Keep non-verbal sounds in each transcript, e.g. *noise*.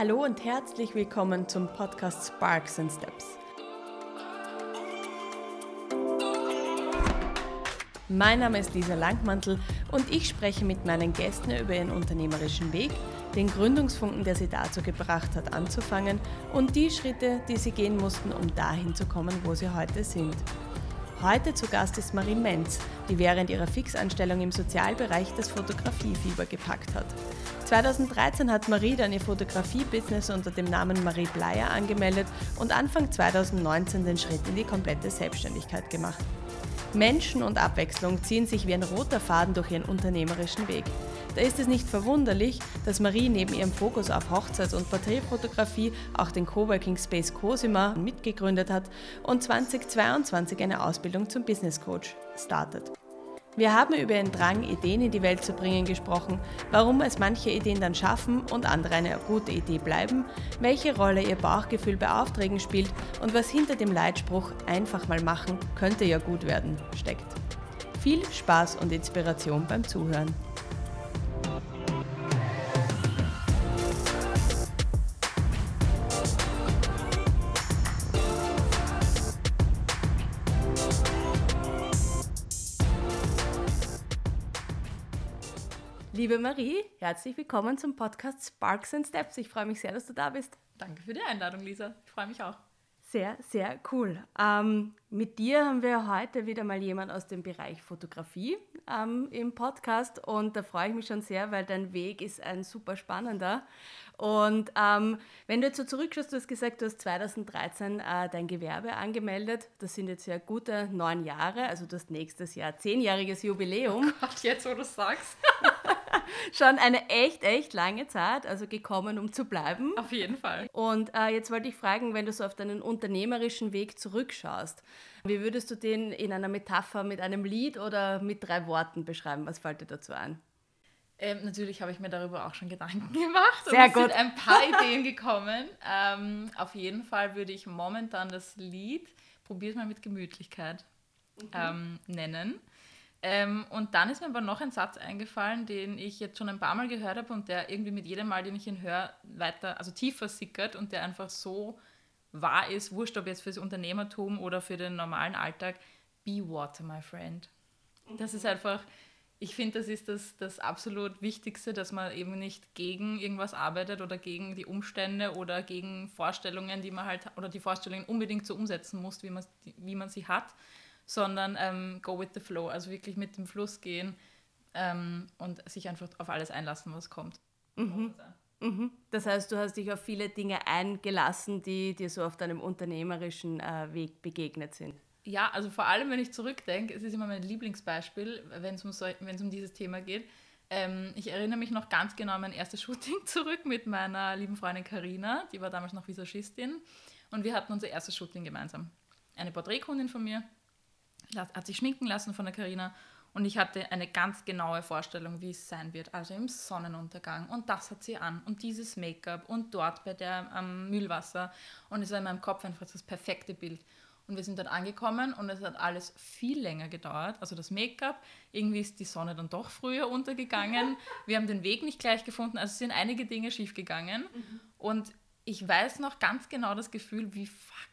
Hallo und herzlich willkommen zum Podcast Sparks and Steps. Mein Name ist Lisa Langmantel und ich spreche mit meinen Gästen über ihren unternehmerischen Weg, den Gründungsfunken, der sie dazu gebracht hat, anzufangen und die Schritte, die sie gehen mussten, um dahin zu kommen, wo sie heute sind. Heute zu Gast ist Marie Menz, die während ihrer Fixanstellung im Sozialbereich das Fotografiefieber gepackt hat. 2013 hat Marie dann ihr Fotografie-Business unter dem Namen Marie Bleier angemeldet und Anfang 2019 den Schritt in die komplette Selbstständigkeit gemacht. Menschen und Abwechslung ziehen sich wie ein roter Faden durch ihren unternehmerischen Weg. Da ist es nicht verwunderlich, dass Marie neben ihrem Fokus auf Hochzeits- und Porträtfotografie auch den Coworking Space Cosima mitgegründet hat und 2022 eine Ausbildung zum Business Coach startet. Wir haben über ihren Drang, Ideen in die Welt zu bringen, gesprochen, warum es manche Ideen dann schaffen und andere eine gute Idee bleiben, welche Rolle ihr Bauchgefühl bei Aufträgen spielt und was hinter dem Leitspruch einfach mal machen, könnte ja gut werden steckt. Viel Spaß und Inspiration beim Zuhören. Liebe Marie, herzlich willkommen zum Podcast Sparks and Steps. Ich freue mich sehr, dass du da bist. Danke für die Einladung, Lisa. Ich freue mich auch. Sehr, sehr cool. Ähm, mit dir haben wir heute wieder mal jemand aus dem Bereich Fotografie ähm, im Podcast und da freue ich mich schon sehr, weil dein Weg ist ein super spannender. Und ähm, wenn du jetzt so zurückschaust, du hast gesagt, du hast 2013 äh, dein Gewerbe angemeldet. Das sind jetzt ja gute neun Jahre, also du hast nächstes Jahr zehnjähriges Jubiläum. Oh Gott, jetzt wo du sagst. *laughs* Schon eine echt, echt lange Zeit, also gekommen, um zu bleiben. Auf jeden Fall. Und äh, jetzt wollte ich fragen, wenn du so auf deinen unternehmerischen Weg zurückschaust, wie würdest du den in einer Metapher mit einem Lied oder mit drei Worten beschreiben? Was fällt dir dazu ein? Ähm, natürlich habe ich mir darüber auch schon Gedanken *laughs* gemacht. Sehr und gut. Es sind ein paar *laughs* Ideen gekommen. Ähm, auf jeden Fall würde ich momentan das Lied Probier es mal mit Gemütlichkeit mhm. ähm, nennen. Ähm, und dann ist mir aber noch ein Satz eingefallen, den ich jetzt schon ein paar Mal gehört habe und der irgendwie mit jedem Mal, den ich ihn höre, weiter, also tiefer sickert und der einfach so wahr ist, wurscht ob jetzt fürs Unternehmertum oder für den normalen Alltag, be water, my friend. Das ist einfach, ich finde, das ist das, das absolut Wichtigste, dass man eben nicht gegen irgendwas arbeitet oder gegen die Umstände oder gegen Vorstellungen, die man halt, oder die Vorstellungen unbedingt so umsetzen muss, wie man, wie man sie hat, sondern ähm, go with the flow, also wirklich mit dem Fluss gehen ähm, und sich einfach auf alles einlassen, was kommt. Mhm. Mhm. Das heißt, du hast dich auf viele Dinge eingelassen, die dir so auf deinem unternehmerischen äh, Weg begegnet sind. Ja, also vor allem, wenn ich zurückdenke, es ist immer mein Lieblingsbeispiel, wenn es um, so, um dieses Thema geht. Ähm, ich erinnere mich noch ganz genau an mein erstes *laughs* Shooting zurück mit meiner lieben Freundin Karina, die war damals noch Visagistin und wir hatten unser erstes Shooting gemeinsam. Eine Porträtkundin von mir, hat sich schminken lassen von der Karina und ich hatte eine ganz genaue Vorstellung, wie es sein wird. Also im Sonnenuntergang und das hat sie an und dieses Make-up und dort bei der am Mühlwasser und es war in meinem Kopf einfach das perfekte Bild. Und wir sind dort angekommen und es hat alles viel länger gedauert. Also das Make-up, irgendwie ist die Sonne dann doch früher untergegangen. *laughs* Wir haben den Weg nicht gleich gefunden. Also es sind einige Dinge schiefgegangen. Mhm. Und ich weiß noch ganz genau das Gefühl, wie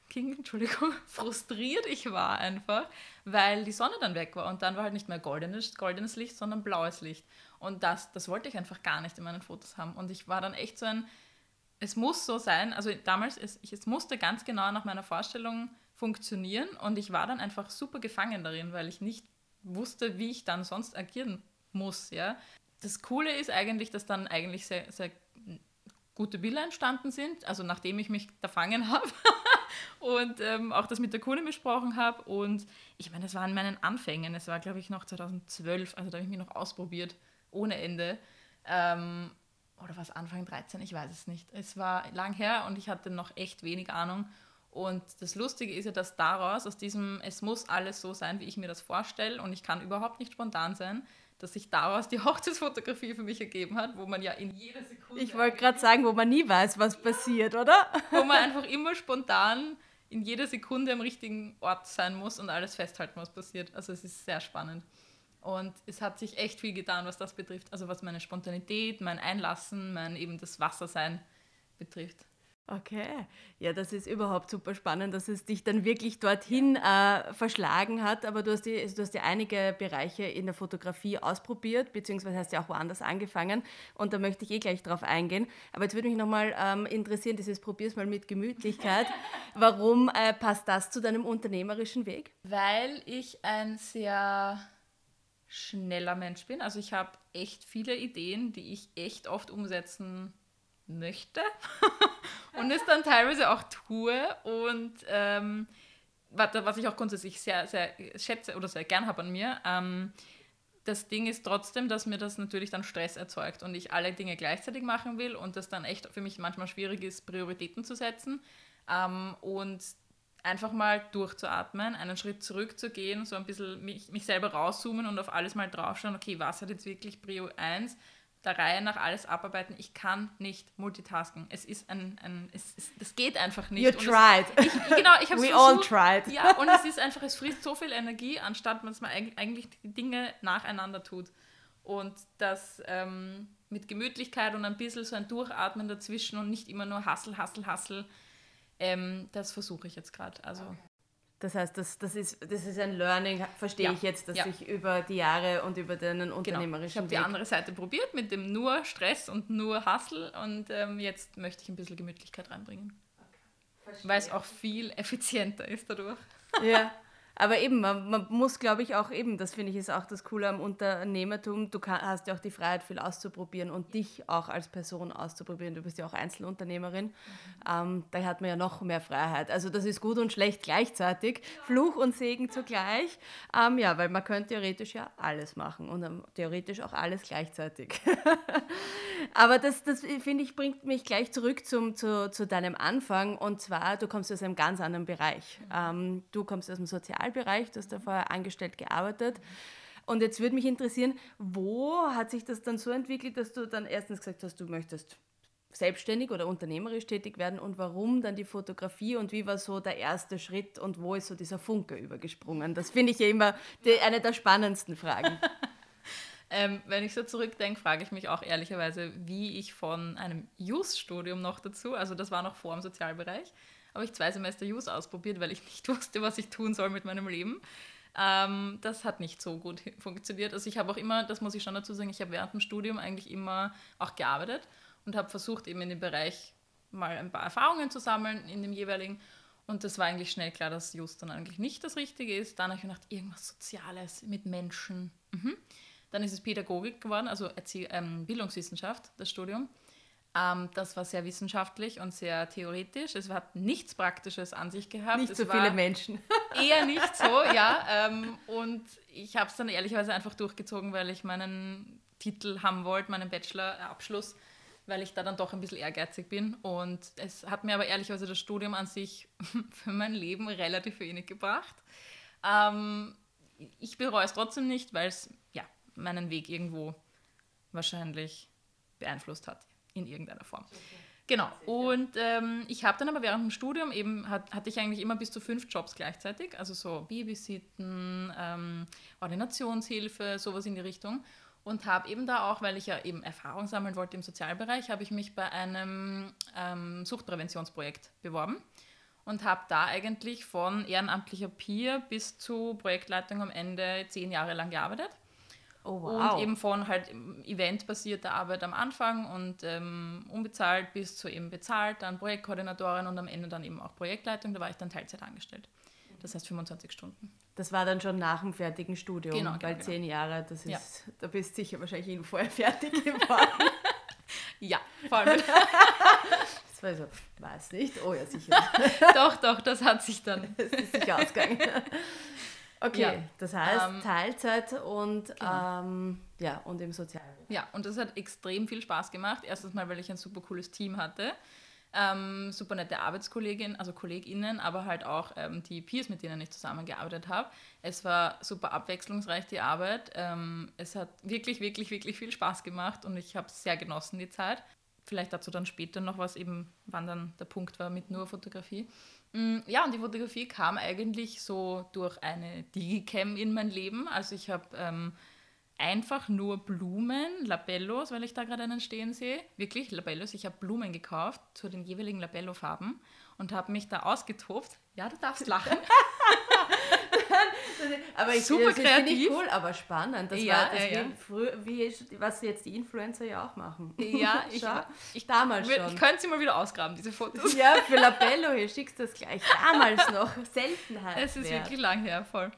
fucking, Entschuldigung, *laughs* frustriert ich war einfach, weil die Sonne dann weg war und dann war halt nicht mehr goldenes, goldenes Licht, sondern blaues Licht. Und das, das wollte ich einfach gar nicht in meinen Fotos haben. Und ich war dann echt so ein, es muss so sein, also damals, es, es musste ganz genau nach meiner Vorstellung funktionieren und ich war dann einfach super gefangen darin, weil ich nicht wusste, wie ich dann sonst agieren muss, ja. Das Coole ist eigentlich, dass dann eigentlich sehr, sehr gute Bilder entstanden sind, also nachdem ich mich da fangen *laughs* habe und ähm, auch das mit der Kundin besprochen habe. Und ich meine, das war in meinen Anfängen, es war glaube ich noch 2012, also da habe ich mich noch ausprobiert, ohne Ende. Ähm, oder was, Anfang 13, ich weiß es nicht. Es war lang her und ich hatte noch echt wenig Ahnung. Und das Lustige ist ja, dass daraus, aus diesem, es muss alles so sein, wie ich mir das vorstelle und ich kann überhaupt nicht spontan sein, dass sich daraus die *laughs* Hochzeitsfotografie für mich ergeben hat, wo man ja in jeder Sekunde. Ich wollte gerade sagen, wo man nie weiß, was passiert, oder? Wo man *laughs* einfach immer spontan in jeder Sekunde am richtigen Ort sein muss und alles festhalten, was passiert. Also es ist sehr spannend. Und es hat sich echt viel getan, was das betrifft. Also was meine Spontanität, mein Einlassen, mein eben das Wassersein betrifft. Okay, ja, das ist überhaupt super spannend, dass es dich dann wirklich dorthin äh, verschlagen hat. Aber du hast, die, also du hast ja einige Bereiche in der Fotografie ausprobiert, beziehungsweise hast ja auch woanders angefangen. Und da möchte ich eh gleich drauf eingehen. Aber jetzt würde mich nochmal ähm, interessieren, dieses Probier's mal mit Gemütlichkeit. *laughs* Warum äh, passt das zu deinem unternehmerischen Weg? Weil ich ein sehr schneller Mensch bin. Also ich habe echt viele Ideen, die ich echt oft umsetzen möchte. *laughs* Und es dann teilweise auch tue und ähm, was ich auch grundsätzlich sehr, sehr schätze oder sehr gern habe an mir, ähm, das Ding ist trotzdem, dass mir das natürlich dann Stress erzeugt und ich alle Dinge gleichzeitig machen will und das dann echt für mich manchmal schwierig ist, Prioritäten zu setzen ähm, und einfach mal durchzuatmen, einen Schritt zurückzugehen, so ein bisschen mich, mich selber rauszoomen und auf alles mal draufschauen, okay, was hat jetzt wirklich Prio 1 der Reihe nach alles abarbeiten. Ich kann nicht multitasken. Es ist ein, ein es, es, das geht einfach nicht. You tried. Es, ich, genau, ich habe We all tried. Ja, und es ist einfach, es frisst so viel Energie, anstatt dass man eigentlich die Dinge nacheinander tut. Und das ähm, mit Gemütlichkeit und ein bisschen so ein Durchatmen dazwischen und nicht immer nur Hassel, Hassel, Hassel, ähm, das versuche ich jetzt gerade. Also okay. Das heißt, das, das, ist, das ist ein Learning, verstehe ja. ich jetzt, dass ja. ich über die Jahre und über deinen unternehmerischen genau. Ich habe die andere Seite probiert mit dem nur Stress und nur Hustle und ähm, jetzt möchte ich ein bisschen Gemütlichkeit reinbringen. Okay. Weil es auch viel effizienter ist dadurch. Ja. *laughs* Aber eben, man, man muss, glaube ich, auch eben, das finde ich ist auch das Coole am Unternehmertum, du kann, hast ja auch die Freiheit, viel auszuprobieren und dich auch als Person auszuprobieren. Du bist ja auch Einzelunternehmerin. Mhm. Ähm, da hat man ja noch mehr Freiheit. Also das ist gut und schlecht gleichzeitig, Fluch und Segen zugleich. Ähm, ja, weil man könnte theoretisch ja alles machen und ähm, theoretisch auch alles gleichzeitig. *laughs* Aber das, das finde ich, bringt mich gleich zurück zum, zu, zu deinem Anfang. Und zwar, du kommst aus einem ganz anderen Bereich. Mhm. Ähm, du kommst aus dem Sozial Sozialbereich, du hast da vorher angestellt gearbeitet. Und jetzt würde mich interessieren, wo hat sich das dann so entwickelt, dass du dann erstens gesagt hast, du möchtest selbstständig oder unternehmerisch tätig werden und warum dann die Fotografie und wie war so der erste Schritt und wo ist so dieser Funke übergesprungen? Das finde ich ja immer die, eine der spannendsten Fragen. *laughs* ähm, wenn ich so zurückdenke, frage ich mich auch ehrlicherweise, wie ich von einem Jus-Studium noch dazu, also das war noch vor dem Sozialbereich, habe ich zwei Semester Use ausprobiert, weil ich nicht *laughs* wusste, was ich tun soll mit meinem Leben. Ähm, das hat nicht so gut funktioniert. Also ich habe auch immer, das muss ich schon dazu sagen, ich habe während dem Studium eigentlich immer auch gearbeitet und habe versucht, eben in dem Bereich mal ein paar Erfahrungen zu sammeln in dem jeweiligen. Und das war eigentlich schnell klar, dass Just dann eigentlich nicht das Richtige ist. Dann habe ich gedacht, irgendwas Soziales mit Menschen. Mhm. Dann ist es Pädagogik geworden, also Erzie ähm, Bildungswissenschaft, das Studium. Ähm, das war sehr wissenschaftlich und sehr theoretisch. Es hat nichts Praktisches an sich gehabt. Nicht es so viele Menschen. *laughs* Eher nicht so, *laughs* ja. Ähm, und ich habe es dann ehrlicherweise einfach durchgezogen, weil ich meinen Titel haben wollte, meinen Bachelorabschluss, weil ich da dann doch ein bisschen ehrgeizig bin. Und es hat mir aber ehrlicherweise das Studium an sich *laughs* für mein Leben relativ wenig gebracht. Ähm, ich bereue es trotzdem nicht, weil es ja, meinen Weg irgendwo wahrscheinlich beeinflusst hat in irgendeiner Form. Genau. Und ähm, ich habe dann aber während dem Studium eben, hat, hatte ich eigentlich immer bis zu fünf Jobs gleichzeitig, also so Babysitten, ähm, Ordinationshilfe, sowas in die Richtung. Und habe eben da auch, weil ich ja eben Erfahrung sammeln wollte im Sozialbereich, habe ich mich bei einem ähm, Suchtpräventionsprojekt beworben und habe da eigentlich von ehrenamtlicher Peer bis zu Projektleitung am Ende zehn Jahre lang gearbeitet. Oh, wow. Und eben von halt eventbasierter Arbeit am Anfang und ähm, unbezahlt bis zu eben bezahlt, dann Projektkoordinatorin und am Ende dann eben auch Projektleitung. Da war ich dann Teilzeit angestellt. Das heißt 25 Stunden. Das war dann schon nach dem fertigen Studium, genau, genau weil genau. zehn Jahre, das ist, ja. da bist du sicher wahrscheinlich vorher *laughs* fertig geworden. *laughs* ja, vor allem. *laughs* das war so, weiß nicht, oh ja, sicher. doch, doch, das hat sich dann. das ist sicher ausgegangen. Okay, ja. das heißt ähm, Teilzeit und, genau. ähm, ja, und im Sozialen. Ja, und das hat extrem viel Spaß gemacht. Erstens mal, weil ich ein super cooles Team hatte. Ähm, super nette Arbeitskolleginnen, also KollegInnen, aber halt auch ähm, die Peers, mit denen ich zusammengearbeitet habe. Es war super abwechslungsreich, die Arbeit. Ähm, es hat wirklich, wirklich, wirklich viel Spaß gemacht und ich habe es sehr genossen, die Zeit. Vielleicht dazu dann später noch was, eben wann dann der Punkt war mit nur Fotografie. Mm, ja, und die Fotografie kam eigentlich so durch eine Digicam in mein Leben. Also ich habe ähm, einfach nur Blumen, Labellos, weil ich da gerade einen stehen sehe. Wirklich, Labellos. Ich habe Blumen gekauft zu den jeweiligen Labello-Farben und habe mich da ausgetobt. Ja, du darfst lachen. *laughs* aber ich, Super das finde kreativ. ich cool, aber spannend. Das Ja, war das ja, ja. wie, was jetzt die Influencer ja auch machen. Ja, *laughs* ich, ich, damals ich schon. könnte sie mal wieder ausgraben, diese Fotos. Ja, für Labello, *laughs* hier schickst du das gleich. Damals noch. *laughs* Seltenheit. Es ist wert. wirklich lang her, voll.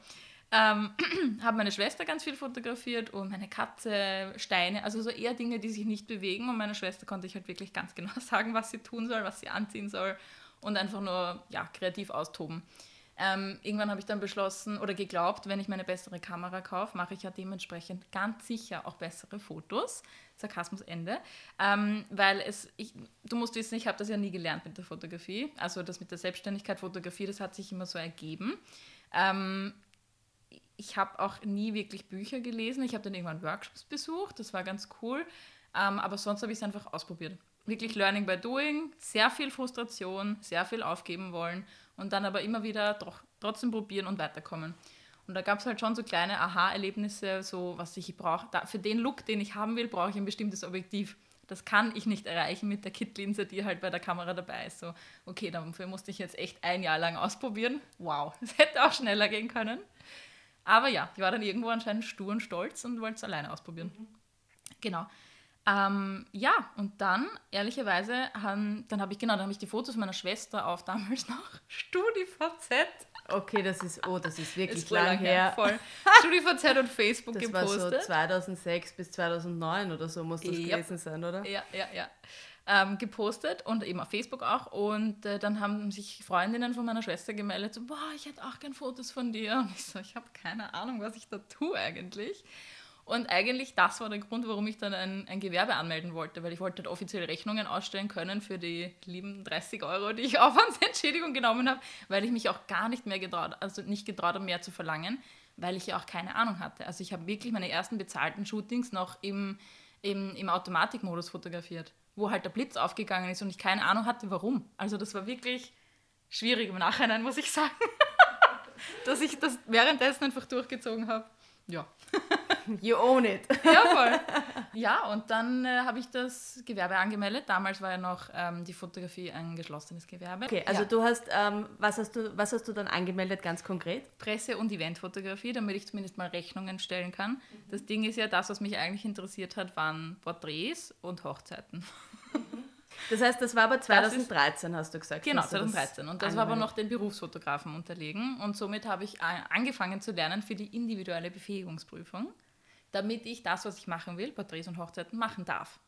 Ähm, *clears throat* habe meine Schwester ganz viel fotografiert und meine Katze, Steine, also so eher Dinge, die sich nicht bewegen. Und meiner Schwester konnte ich halt wirklich ganz genau sagen, was sie tun soll, was sie anziehen soll und einfach nur ja, kreativ austoben. Ähm, irgendwann habe ich dann beschlossen oder geglaubt, wenn ich mir eine bessere Kamera kaufe, mache ich ja dementsprechend ganz sicher auch bessere Fotos. Sarkasmus Ende. Ähm, weil es, ich, du musst wissen, ich habe das ja nie gelernt mit der Fotografie. Also das mit der Selbstständigkeit Fotografie, das hat sich immer so ergeben. Ähm, ich habe auch nie wirklich Bücher gelesen. Ich habe dann irgendwann Workshops besucht, das war ganz cool. Ähm, aber sonst habe ich es einfach ausprobiert. Wirklich Learning by Doing, sehr viel Frustration, sehr viel aufgeben wollen und dann aber immer wieder doch, trotzdem probieren und weiterkommen. Und da gab es halt schon so kleine Aha-Erlebnisse, so was ich brauche. Für den Look, den ich haben will, brauche ich ein bestimmtes Objektiv. Das kann ich nicht erreichen mit der Kit-Linse, die halt bei der Kamera dabei ist. So, okay, dafür musste ich jetzt echt ein Jahr lang ausprobieren. Wow, *laughs* es hätte auch schneller gehen können. Aber ja, ich war dann irgendwo anscheinend stur und stolz und wollte es alleine ausprobieren. Genau. Ähm, ja, und dann, ehrlicherweise, haben, dann habe ich, genau, dann habe ich die Fotos meiner Schwester auf damals noch *laughs* StudiVZ. Okay, das ist, oh, das ist wirklich Ist voll lang her. Voll. *laughs* StudiVZ und Facebook Das war so gepostet. 2006 bis 2009 oder so muss das Ja. gewesen sein, oder? Ja, ja, ja. Ähm, gepostet und eben auf Facebook auch. Und äh, dann haben sich Freundinnen von meiner Schwester gemeldet, so, boah, ich hätte auch gern Fotos von dir. Und ich so, ich habe keine Ahnung, was ich da tue eigentlich. Und eigentlich das war der Grund, warum ich dann ein, ein Gewerbe anmelden wollte, weil ich wollte halt offiziell Rechnungen ausstellen können für die lieben 30 Euro, die ich *laughs* Aufwandsentschädigung genommen habe, weil ich mich auch gar nicht mehr getraut, also nicht getraut habe, mehr zu verlangen, weil ich ja auch keine Ahnung hatte. Also ich habe wirklich meine ersten bezahlten Shootings noch im, im, im Automatikmodus fotografiert, wo halt der Blitz aufgegangen ist und ich keine Ahnung hatte, warum. Also das war wirklich schwierig im Nachhinein, muss ich sagen, *laughs* dass ich das währenddessen einfach durchgezogen habe. Ja. *laughs* You own it. *laughs* Ja, voll. Ja, und dann äh, habe ich das Gewerbe angemeldet. Damals war ja noch ähm, die Fotografie ein geschlossenes Gewerbe. Okay, also ja. du hast, ähm, was, hast du, was hast du dann angemeldet, ganz konkret? Presse- und Eventfotografie, damit ich zumindest mal Rechnungen stellen kann. Das Ding ist ja, das, was mich eigentlich interessiert hat, waren Porträts und Hochzeiten. Das heißt, das war aber ist- 2013, hast du gesagt. Genau, hast du das 2013. Und das war aber noch den Berufsfotografen unterlegen. Und somit habe ich a- angefangen zu lernen für die individuelle Befähigungsprüfung, damit ich das, was ich machen will, Porträts und Hochzeiten, machen darf.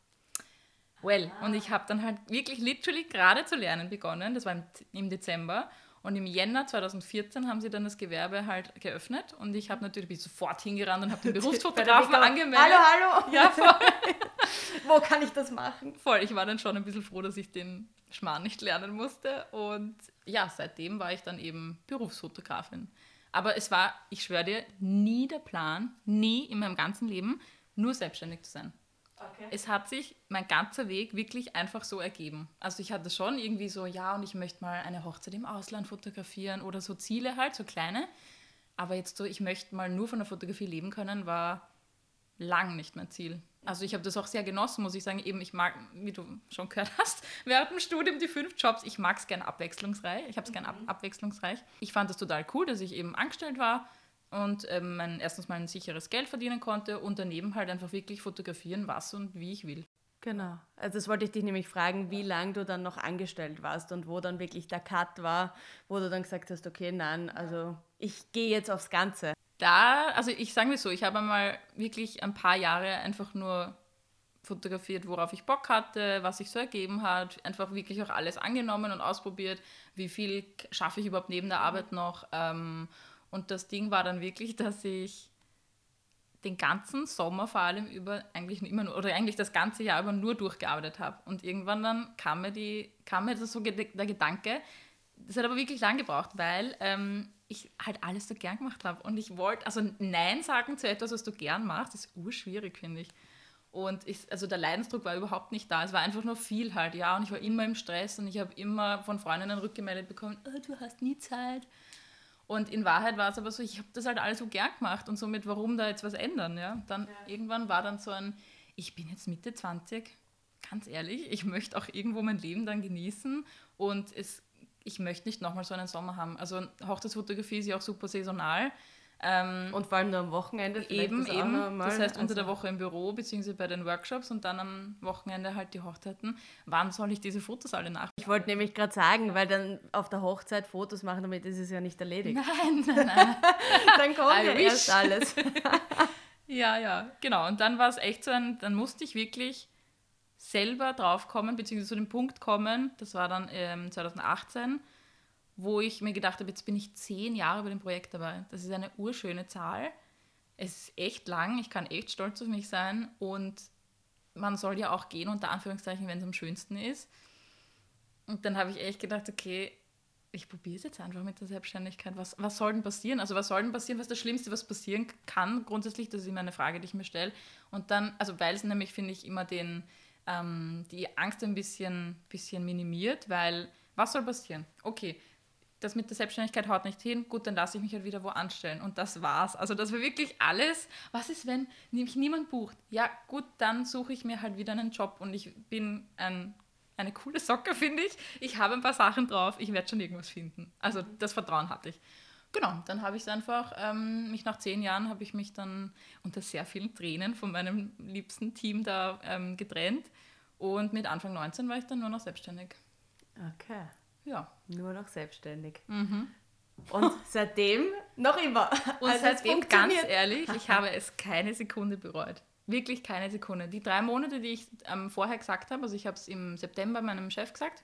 Well, und ich habe dann halt wirklich literally gerade zu lernen begonnen. Das war im, im Dezember. Und im Jänner 2014 haben sie dann das Gewerbe halt geöffnet. Und ich habe natürlich bin sofort hingerannt und habe den *laughs* Berufsfotografen angemeldet. Hallo, hallo! Ja, voll. *laughs* Wo kann ich das machen? Voll, ich war dann schon ein bisschen froh, dass ich den Schmarrn nicht lernen musste. Und ja, seitdem war ich dann eben Berufsfotografin. Aber es war, ich schwöre dir, nie der Plan, nie in meinem ganzen Leben, nur selbstständig zu sein. Okay. Es hat sich mein ganzer Weg wirklich einfach so ergeben. Also ich hatte schon irgendwie so, ja, und ich möchte mal eine Hochzeit im Ausland fotografieren oder so Ziele halt, so kleine. Aber jetzt so, ich möchte mal nur von der Fotografie leben können, war lang nicht mein Ziel. Also ich habe das auch sehr genossen, muss ich sagen. Eben, ich mag, wie du schon gehört hast, *laughs* während dem Studium die fünf Jobs. Ich mag es gern abwechslungsreich. Ich habe es gern ab abwechslungsreich. Ich fand das total cool, dass ich eben angestellt war und ähm, mein, erstens mal ein sicheres Geld verdienen konnte und daneben halt einfach wirklich fotografieren, was und wie ich will. Genau. Also das wollte ich dich nämlich fragen, wie lange du dann noch angestellt warst und wo dann wirklich der Cut war, wo du dann gesagt hast, okay, nein, also ich gehe jetzt aufs Ganze. Da, also ich sage mir so, ich habe einmal wirklich ein paar Jahre einfach nur fotografiert, worauf ich Bock hatte, was sich so ergeben hat, einfach wirklich auch alles angenommen und ausprobiert, wie viel schaffe ich überhaupt neben der Arbeit noch. Ähm, und das Ding war dann wirklich, *laughs* dass ich den ganzen Sommer vor allem über eigentlich immer nur, oder eigentlich das ganze Jahr über nur durchgearbeitet habe. Und irgendwann dann kam mir, die, kam mir das so der Gedanke, das hat aber wirklich lang gebraucht, weil ähm, ich halt alles so gern gemacht habe. Und ich wollte, also Nein sagen zu etwas, was du gern machst, ist urschwierig, finde ich. Und ich, also der Leidensdruck war überhaupt nicht da. Es war einfach nur viel halt, ja. Und ich war immer im Stress und ich habe immer von Freundinnen rückgemeldet bekommen, oh, du hast nie Zeit. Und in Wahrheit war es aber so, ich habe das halt alles so gern gemacht und somit, warum da jetzt was ändern? Ja? Dann ja. irgendwann war dann so ein, ich bin jetzt Mitte 20, ganz ehrlich, ich möchte auch irgendwo mein Leben dann genießen und es, ich möchte nicht nochmal so einen Sommer haben. Also Hochzeitsfotografie ist ja auch super saisonal. Ähm, und vor allem nur am Wochenende. Eben, das eben. Das heißt, unter also der Woche im Büro bzw. bei den Workshops und dann am Wochenende halt die Hochzeiten. Wann soll ich diese Fotos alle nach? Ich wollte nämlich gerade sagen, weil dann auf der Hochzeit Fotos machen, damit ist es ja nicht erledigt. Nein, nein, *laughs* nein. dann kommt ja erst alles. *laughs* ja, ja, genau. Und dann war es echt so ein, dann musste ich wirklich selber draufkommen, beziehungsweise zu dem Punkt kommen, das war dann ähm, 2018, wo ich mir gedacht habe, jetzt bin ich zehn Jahre bei dem Projekt dabei. Das ist eine urschöne Zahl. Es ist echt lang, ich kann echt stolz auf mich sein und man soll ja auch gehen, unter Anführungszeichen, wenn es am schönsten ist. Und dann habe ich echt gedacht, okay, ich probiere es jetzt einfach mit der Selbstständigkeit. Was, was soll denn passieren? Also was soll denn passieren? Was ist das Schlimmste, was passieren kann? Grundsätzlich, das ist immer eine Frage, die ich mir stelle. Und dann, also weil es nämlich, finde ich, immer den, ähm, die Angst ein bisschen, bisschen minimiert, weil was soll passieren? Okay, das mit der Selbstständigkeit haut nicht hin, gut, dann lasse ich mich halt wieder wo anstellen. Und das war's. Also das war wirklich alles. Was ist, wenn mich niemand bucht? Ja, gut, dann suche ich mir halt wieder einen Job und ich bin ein, eine coole Socke, *laughs* finde ich. Ich habe ein paar Sachen drauf, ich werde schon irgendwas finden. Also das Vertrauen hatte ich. Genau, dann habe ich es einfach, ähm, mich nach zehn Jahren habe ich mich dann unter sehr vielen Tränen von meinem liebsten Team da ähm, getrennt. Und mit Anfang 19 war ich dann nur noch selbstständig. Okay. Ja. Nur noch selbstständig. Mhm. Und *laughs* seitdem noch immer. Und also seitdem, ganz ehrlich, ich habe *laughs* es keine Sekunde bereut. Wirklich keine Sekunde. Die drei Monate, die ich ähm, vorher gesagt habe, also ich habe es im September meinem Chef gesagt,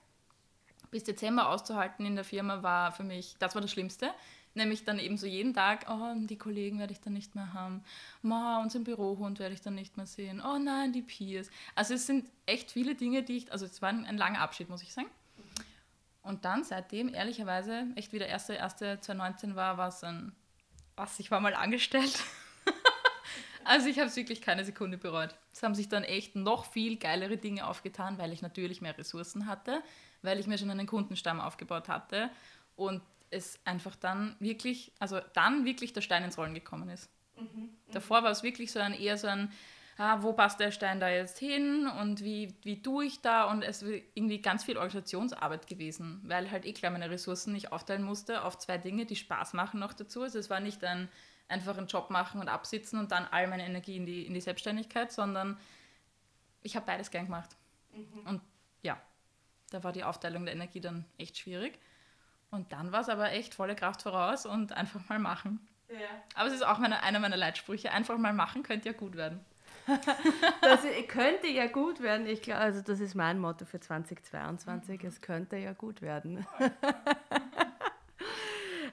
bis Dezember auszuhalten in der Firma war für mich, das war das Schlimmste. Nämlich dann eben so jeden Tag, oh, die Kollegen werde ich dann nicht mehr haben. Ma, unseren Bürohund werde ich dann nicht mehr sehen. Oh nein, die Peers. Also es sind echt viele Dinge, die ich, also es war ein, ein langer Abschied, muss ich sagen. Und dann seitdem, ehrlicherweise, echt wie der erste, erste 2019 war, war es ein, was, ich war mal angestellt. *laughs* also ich habe es wirklich keine Sekunde bereut. Es haben sich dann echt noch viel geilere Dinge aufgetan, weil ich natürlich mehr Ressourcen hatte, weil ich mir schon einen Kundenstamm aufgebaut hatte und es einfach dann wirklich, also dann wirklich der Stein ins Rollen gekommen ist. Mhm, mhm. Davor war es wirklich so ein eher so ein, ah, wo passt der Stein da jetzt hin und wie, wie tue ich da? Und es ist irgendwie ganz viel Organisationsarbeit gewesen, weil halt eh klar meine Ressourcen nicht aufteilen musste auf zwei Dinge, die Spaß machen noch dazu. Also es war nicht ein einfach einen Job machen und absitzen und dann all meine Energie in die, in die Selbstständigkeit, sondern ich habe beides gern gemacht. Mhm. Und ja, da war die Aufteilung der Energie dann echt schwierig. Und dann war es aber echt volle Kraft voraus und einfach mal machen. Ja. Aber es ist auch meine, einer meiner Leitsprüche. Einfach mal machen könnte ja gut werden. *laughs* das könnte ja gut werden. Ich glaube, also das ist mein Motto für 2022. Es könnte ja gut werden. *laughs*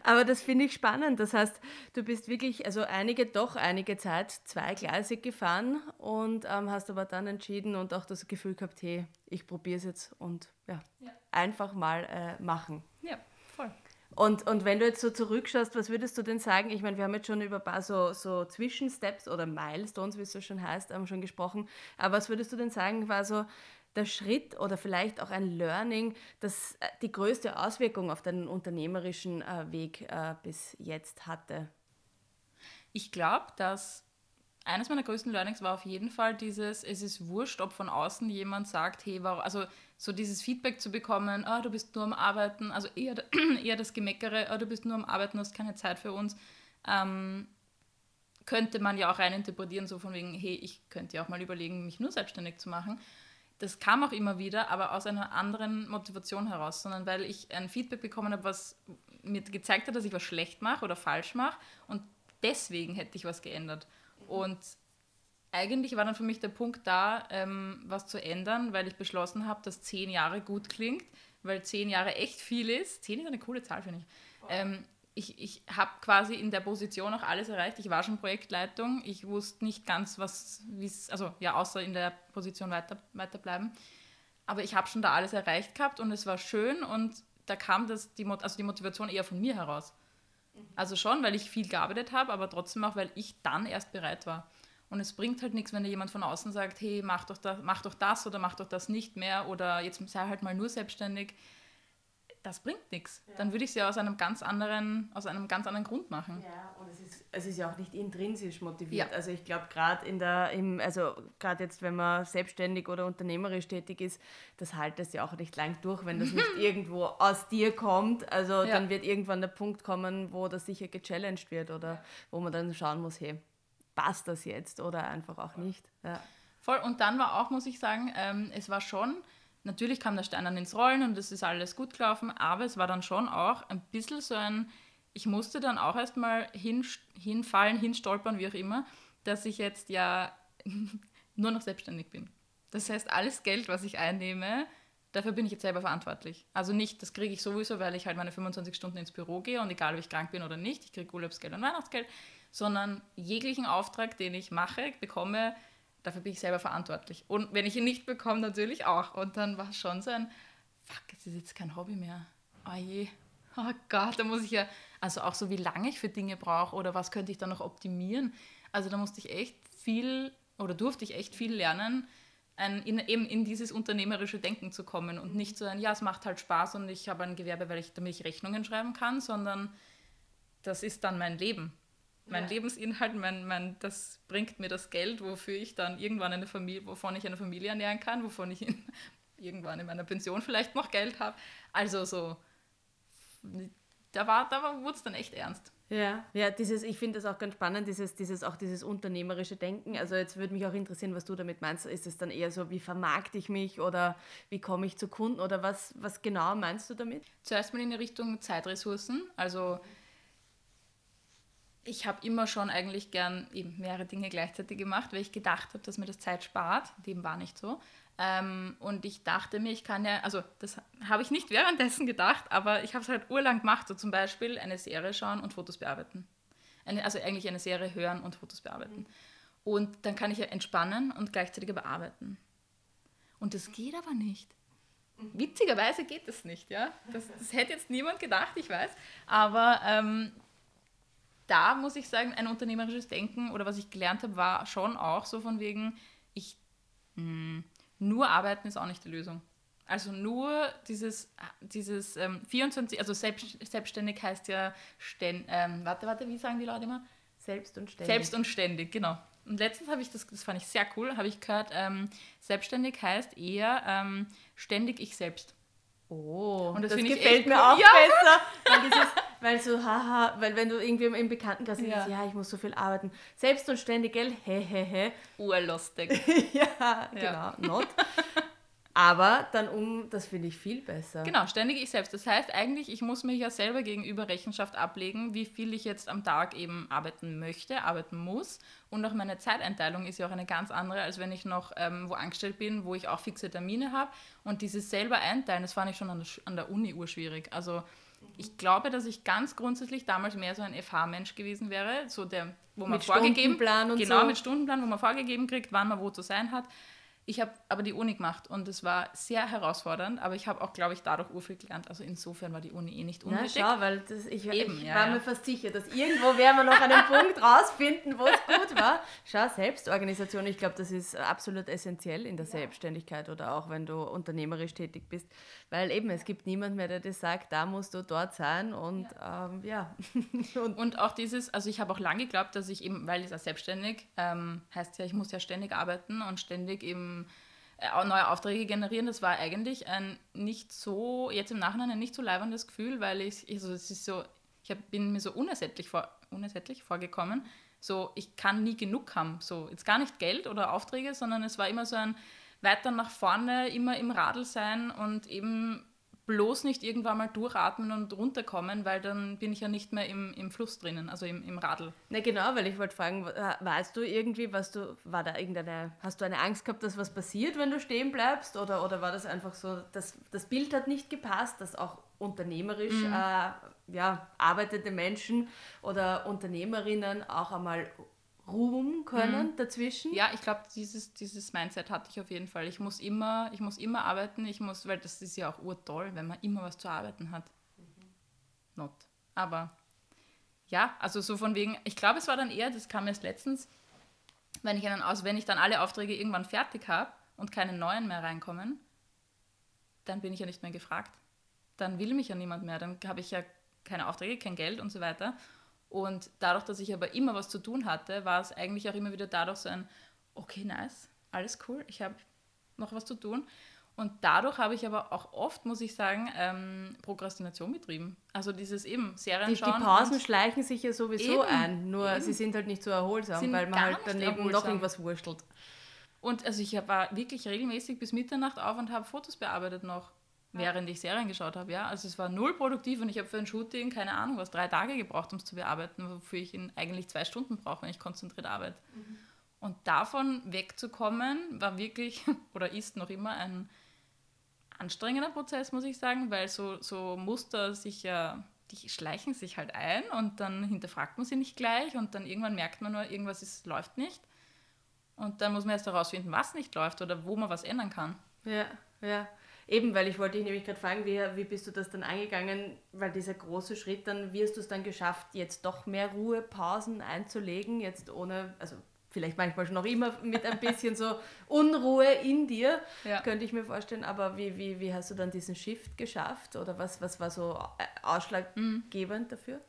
Aber das finde ich spannend. Das heißt, du bist wirklich, also einige, doch einige Zeit zweigleisig gefahren und ähm, hast aber dann entschieden und auch das Gefühl gehabt, hey, ich probiere es jetzt und ja, ja. einfach mal äh, machen. Ja. Und, und wenn du jetzt so zurückschaust, was würdest du denn sagen? Ich meine, wir haben jetzt schon über ein paar so, so Zwischensteps oder Milestones, wie es so schon heißt, haben schon gesprochen. Aber was würdest du denn sagen, war so der Schritt oder vielleicht auch ein Learning, das äh, die größte Auswirkung auf deinen unternehmerischen äh, Weg äh, bis jetzt hatte? Ich glaube, dass eines meiner größten Learnings war auf jeden Fall dieses, es ist wurscht, ob von außen jemand sagt, hey, warum, also so dieses Feedback zu bekommen, oh, du bist nur am Arbeiten, also eher, *clears throat* eher das Gemeckere, oh, du bist nur am Arbeiten, hast keine Zeit für uns, ähm, könnte man ja auch reininterpretieren, so von wegen, hey, ich könnte ja auch mal überlegen, mich nur selbstständig zu machen. Das kam auch immer wieder, aber aus einer anderen Motivation heraus, sondern weil ich ein Feedback bekommen habe, was mir gezeigt hat, dass ich was schlecht mache oder falsch mache und deswegen hätte ich was geändert. Und eigentlich war dann für mich der Punkt da, ähm, was zu ändern, weil ich beschlossen habe, dass zehn Jahre gut klingt, weil zehn Jahre echt viel ist. Zehn ist eine coole Zahl, finde ich. Ähm, ich, ich habe quasi in der Position auch alles erreicht. Ich war schon Projektleitung. Ich wusste nicht ganz, was, wie's, also ja, außer in der Position weiter, weiterbleiben. Aber ich habe schon da alles erreicht gehabt und es war schön und da kam das, die, also die Motivation eher von mir heraus. Mhm. Also schon, weil ich viel gearbeitet habe, aber trotzdem auch, weil ich dann erst bereit war. Und es bringt halt nichts, wenn dir jemand von außen sagt, hey, mach doch, das, mach doch das oder mach doch das nicht mehr oder jetzt sei halt mal nur selbstständig. das bringt nichts. Ja. Dann würde ich es ja aus einem ganz anderen, aus einem ganz anderen Grund machen. Ja, und es ist, es ist ja auch nicht intrinsisch motiviert. Ja. Also ich glaube, gerade in der, im, also gerade jetzt, wenn man selbstständig oder unternehmerisch tätig ist, das haltet es ja auch nicht lang durch, wenn das nicht *laughs* irgendwo aus dir kommt. Also ja. dann wird irgendwann der Punkt kommen, wo das sicher gechallenged wird oder wo man dann schauen muss, hey, passt das jetzt oder einfach auch nicht. Ja. Voll. Und dann war auch, muss ich sagen, ähm, es war schon Natürlich kam der Stein dann ins Rollen und es ist alles gut gelaufen, aber es war dann schon auch ein bisschen so ein, ich musste dann auch erstmal hin, hinfallen, hinstolpern, wie auch immer, dass ich jetzt ja *laughs* nur noch selbstständig bin. Das heißt, alles Geld, was ich einnehme, dafür bin ich jetzt selber verantwortlich. Also nicht, das kriege ich sowieso, weil ich halt meine 25 Stunden ins Büro gehe und egal, ob ich krank bin oder nicht, ich kriege Urlaubsgeld und Weihnachtsgeld, sondern jeglichen Auftrag, den ich mache, bekomme, dafür bin ich selber verantwortlich. Und wenn ich ihn nicht bekomme, natürlich auch. Und dann war es schon so ein, fuck, es ist jetzt kein Hobby mehr. Oh je, oh Gott, da muss ich ja, also auch so, wie lange ich für Dinge brauche oder was könnte ich da noch optimieren. Also da musste ich echt viel oder durfte ich echt viel lernen, ein, in, eben in dieses unternehmerische Denken zu kommen und nicht so ein, ja, es macht halt Spaß und ich habe ein Gewerbe, weil ich, damit ich Rechnungen schreiben kann, sondern das ist dann mein Leben mein ja. Lebensinhalt, mein, mein, das bringt mir das Geld, wofür ich dann irgendwann eine Familie, wovon ich eine Familie ernähren kann, wovon ich in, *laughs* irgendwann in meiner Pension vielleicht noch Geld habe. Also so, da war, da wurde es dann echt ernst. Ja, ja, dieses, ich finde das auch ganz spannend, dieses, dieses, auch dieses unternehmerische Denken. Also jetzt würde mich auch interessieren, was du damit meinst. Ist es dann eher so, wie vermarkte ich mich oder wie komme ich zu Kunden oder was, was genau meinst du damit? Zuerst mal in die Richtung Zeitressourcen. Also ich habe immer schon eigentlich gern eben mehrere Dinge gleichzeitig gemacht, weil ich gedacht habe, dass mir das Zeit spart. Dem war nicht so. Ähm, und ich dachte mir, ich kann ja, also das habe ich nicht währenddessen gedacht, aber ich habe es halt urlang gemacht, so zum Beispiel eine Serie schauen und Fotos bearbeiten. Eine, also eigentlich eine Serie hören und Fotos bearbeiten. Mhm. Und dann kann ich ja entspannen und gleichzeitig bearbeiten. Und das geht aber nicht. Witzigerweise geht das nicht, ja. Das, das hätte jetzt niemand gedacht, ich weiß. Aber ähm, da muss ich sagen, ein unternehmerisches Denken oder was ich gelernt habe, war schon auch so von wegen, ich mh, hm, nur arbeiten ist auch nicht die Lösung. Also nur dieses, dieses ähm, 24, also selbst, selbstständig heißt ja, ständ, ähm, warte, warte, wie sagen die Leute immer? Selbst und ständig. Selbst und ständig, genau. Und letztens habe ich das, das fand ich sehr cool, habe ich gehört, ähm, selbstständig heißt eher ähm, ständig ich selbst. Oh, und das, das gefällt mir auch ja. besser. *laughs* Weil, dieses, weil so, haha, weil wenn du irgendwie im Bekanntenkreis ja. Sagst, ja, ich muss so viel arbeiten. Selbst und ständig, gell? Hehehe. He, he. Urlustig. *laughs* ja, ja, genau, not. Aber dann um, das finde ich viel besser. Genau, ständig ich selbst. Das heißt eigentlich, ich muss mir ja selber gegenüber Rechenschaft ablegen, wie viel ich jetzt am Tag eben arbeiten möchte, arbeiten muss. Und auch meine Zeiteinteilung ist ja auch eine ganz andere, als wenn ich noch ähm, wo angestellt bin, wo ich auch fixe Termine habe. Und dieses selber einteilen, das fand ich schon an der, an der Uni urschwierig. Also ich glaube, dass ich ganz grundsätzlich damals mehr so ein FH-Mensch gewesen wäre, so der, wo man mit vorgegeben, Stundenplan und genau so. mit Stundenplan, wo man vorgegeben kriegt, wann man wo zu sein hat. Ich habe aber die Uni gemacht und es war sehr herausfordernd, aber ich habe auch, glaube ich, dadurch urviel gelernt. Also insofern war die Uni eh nicht unwichtig. Ja, schau, weil das, ich, Eben, ich ja, war ja. mir fast sicher, dass irgendwo werden wir noch einen Punkt rausfinden, wo es gut war. Schau, Selbstorganisation, ich glaube, das ist absolut essentiell in der ja. Selbstständigkeit oder auch wenn du unternehmerisch tätig bist, weil eben es gibt niemand mehr, der dir sagt, da musst du dort sein und ja. Ähm, ja. *laughs* und, und, auch dieses, also ich habe auch lange geglaubt, dass ich eben, weil ich ja selbstständig, ähm, heißt ja, ich muss ja ständig arbeiten und ständig eben äh, neue Aufträge generieren, das war eigentlich ein nicht so, jetzt im Nachhinein ein nicht so leibendes Gefühl, weil ich, also es ist so, ich hab, bin mir so unersättlich, vor, unersättlich vorgekommen. So, ich kann nie genug haben. So, jetzt gar nicht Geld oder Aufträge, sondern es war immer so ein weiter nach vorne, immer im Radl sein und eben bloß nicht irgendwann mal durchatmen und runterkommen, weil dann bin ich ja nicht mehr im, im Fluss drinnen, also im, im Radl. Na genau, weil ich wollte fragen, weißt du irgendwie, was du, war da irgendeine, hast du eine Angst gehabt, dass was passiert, wenn du stehen bleibst? Oder, oder war das einfach so, dass das Bild hat nicht gepasst, dass auch unternehmerisch mhm. äh, ja, arbeitende Menschen oder Unternehmerinnen auch einmal ruhen können mhm. dazwischen. Ja, ich glaube, dieses, dieses Mindset hatte ich auf jeden Fall. Ich muss immer, ich muss immer arbeiten, ich muss, weil das ist ja auch urtoll, wenn man immer was zu arbeiten hat. Mhm. Not. Aber ja, also so von wegen, ich glaube, es war dann eher, das kam erst letztens, wenn ich einen aus, wenn ich dann alle Aufträge irgendwann fertig habe und keine neuen mehr reinkommen, dann bin ich ja nicht mehr gefragt. dann will mich ja niemand mehr, dann habe ich ja keine Aufträge, kein Geld und so weiter. Und dadurch, dass ich aber immer was zu tun hatte, war es eigentlich auch immer wieder dadurch so ein, okay, nice, alles cool, ich habe noch was zu tun. Und dadurch habe ich aber auch oft, muss ich sagen, ähm, Prokrastination betrieben. Also dieses eben Serien die, schauen. Die Pausen schleichen sich ja sowieso Eben, ein, nur eben. sie sind halt nicht so erholsam, Sind weil man halt daneben noch erholsam. irgendwas wurschtelt. Und also ich war wirklich regelmäßig bis Mitternacht auf und habe Fotos bearbeitet noch, während ich Serien geschaut habe. Ja? Also es war null produktiv und ich habe für ein Shooting, keine Ahnung was, drei Tage gebraucht, um es zu bearbeiten, wofür ich in eigentlich zwei Stunden brauche, wenn ich konzentriert arbeite. Und davon wegzukommen, war wirklich *laughs* oder ist noch immer ein anstrengender Prozess, muss ich sagen, weil so, so Muster sich ja, die schleichen sich halt ein und dann hinterfragt man sie nicht gleich und dann irgendwann merkt man nur, irgendwas ist, läuft nicht. Und dann muss man erst herausfinden, was nicht läuft oder wo man was ändern kann. Ja, ja. Eben, weil ich wollte dich nämlich gerade fragen, wie, wie bist du das dann angegangen? Weil dieser große Schritt, dann wie hast du es dann geschafft, jetzt doch mehr Ruhepausen einzulegen, jetzt ohne, also vielleicht manchmal schon noch immer mit ein bisschen so *laughs* Unruhe in dir, Ja. könnte ich mir vorstellen, aber wie, wie, wie hast du dann diesen Shift geschafft oder was, was war so äh, ausschlaggebend dafür?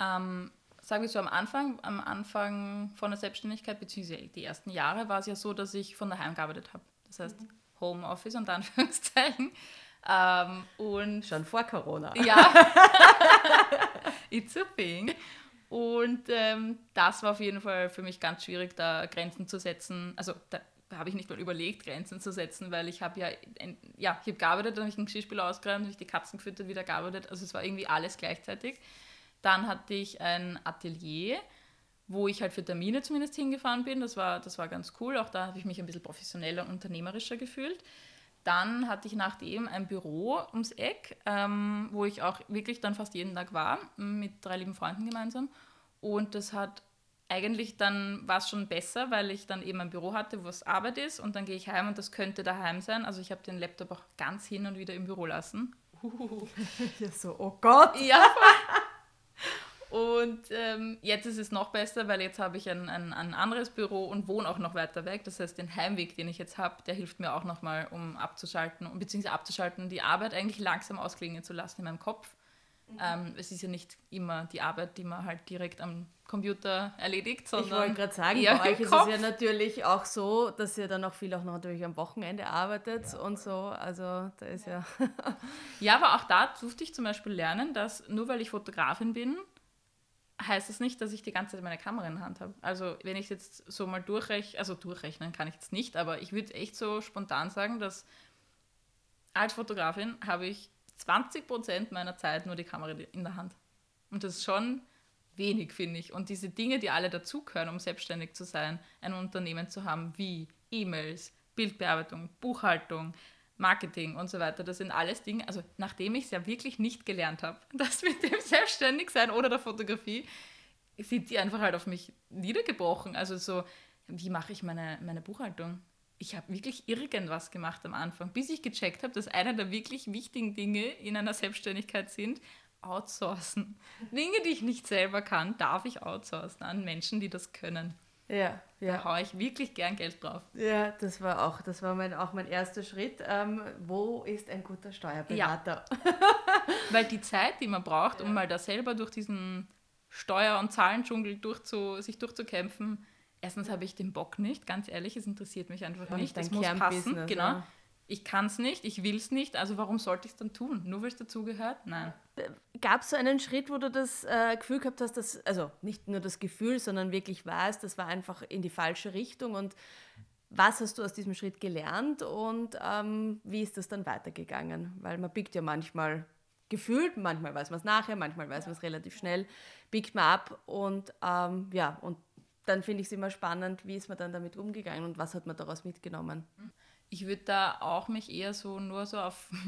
Ähm, sagen wir so am Anfang, am Anfang von der Selbstständigkeit, beziehungsweise die ersten Jahre, war es ja so, dass ich von daheim gearbeitet habe. Das heißt Homeoffice unter Anführungszeichen. Ähm, und Schon vor Corona. Ja. It's a thing. Und ähm, das war auf jeden Fall für mich ganz schwierig, da Grenzen zu setzen. Also da habe ich nicht mal überlegt, Grenzen zu setzen, weil ich habe ja, ein, ja, ich habe gearbeitet, dann habe ich einen Geschirrspüler ausgeräumt, habe ich die Katzen gefüttert, wieder gearbeitet. Also es war irgendwie alles gleichzeitig. Dann hatte ich ein Atelier, wo ich halt für Termine zumindest hingefahren bin. Das war, das war ganz cool. Auch da habe ich mich ein bisschen professioneller und unternehmerischer gefühlt. Dann hatte ich nachdem ein Büro ums Eck, ähm, wo ich auch wirklich dann fast jeden Tag war, mit drei lieben Freunden gemeinsam. Und das hat eigentlich dann war es schon besser, weil ich dann eben ein Büro hatte, wo es Arbeit ist und dann gehe ich heim und das könnte daheim sein. Also ich habe den Laptop auch ganz hin und wieder im Büro lassen. *laughs* Ja, so, oh Gott. Ja. Und ähm, jetzt ist es noch besser, weil jetzt habe ich ein, ein, ein anderes Büro und wohne auch noch weiter weg. Das heißt, den Heimweg, den ich jetzt habe, der hilft mir auch nochmal, um abzuschalten, um, beziehungsweise abzuschalten, die Arbeit eigentlich langsam ausklingen zu lassen in meinem Kopf. Ähm, es ist ja nicht immer die Arbeit, die man halt direkt am Computer erledigt, sondern Ich wollte gerade sagen, bei euch ist Kopf. es ja natürlich auch so, dass ihr dann auch viel auch noch natürlich am Wochenende arbeitet und so. Also da ist ja. Ja, aber auch da durfte ich zum Beispiel lernen, dass nur weil ich Fotografin bin, heißt das nicht, dass ich die ganze Zeit meine Kamera in der Hand habe. Also wenn ich jetzt so mal durchrechne, also durchrechnen kann ich jetzt nicht, aber ich würde echt so spontan sagen, dass als Fotografin habe ich 20% meiner Zeit nur die Kamera in der Hand. Und das ist schon wenig, finde ich. Und diese Dinge, die alle dazugehören, um selbstständig zu sein, ein Unternehmen zu haben, wie E-Mails, Bildbearbeitung, Buchhaltung, Marketing und so weiter, das sind alles Dinge, also nachdem ich es ja wirklich nicht gelernt habe, *laughs* das mit dem Selbstständigsein oder der Fotografie, sind die einfach halt auf mich niedergebrochen. Also so, wie mache ich meine, meine Buchhaltung? Ich habe wirklich irgendwas gemacht am Anfang, bis ich gecheckt habe, dass einer der wirklich wichtigen Dinge in einer Selbstständigkeit sind, outsourcen. Dinge, die ich nicht selber kann, darf ich outsourcen an Menschen, die das können. Ja, Da ja. haue ich wirklich gern Geld drauf. Ja, das war auch, das war mein, auch mein erster Schritt. Ähm, wo ist ein guter Steuerberater? *laughs* Weil die Zeit, die man braucht, um mal da selber durch diesen Steuer- und Zahlendschungel durchzu, sich durchzukämpfen, erstens habe ich den Bock nicht, ganz ehrlich, es interessiert mich einfach War nicht. dein muss passen, genau. Ich kann es nicht, ich will es nicht, also warum sollte ich es dann tun? Nur weil es dazugehört? Nein. Gab es so einen Schritt, wo du das äh, Gefühl gehabt hast, dass, also nicht nur das Gefühl, sondern wirklich warst, das war einfach in die falsche Richtung und was hast du aus diesem Schritt gelernt und ähm, wie ist das dann weitergegangen? Weil man biegt ja manchmal gefühlt, manchmal weiß man es nachher, manchmal weiß man es relativ schnell, biegt man ab und ähm, ja, und dann finde ich es immer spannend, wie ist man dann damit umgegangen und was hat man daraus mitgenommen? Ich würde da auch mich eher so nur so auf. *laughs*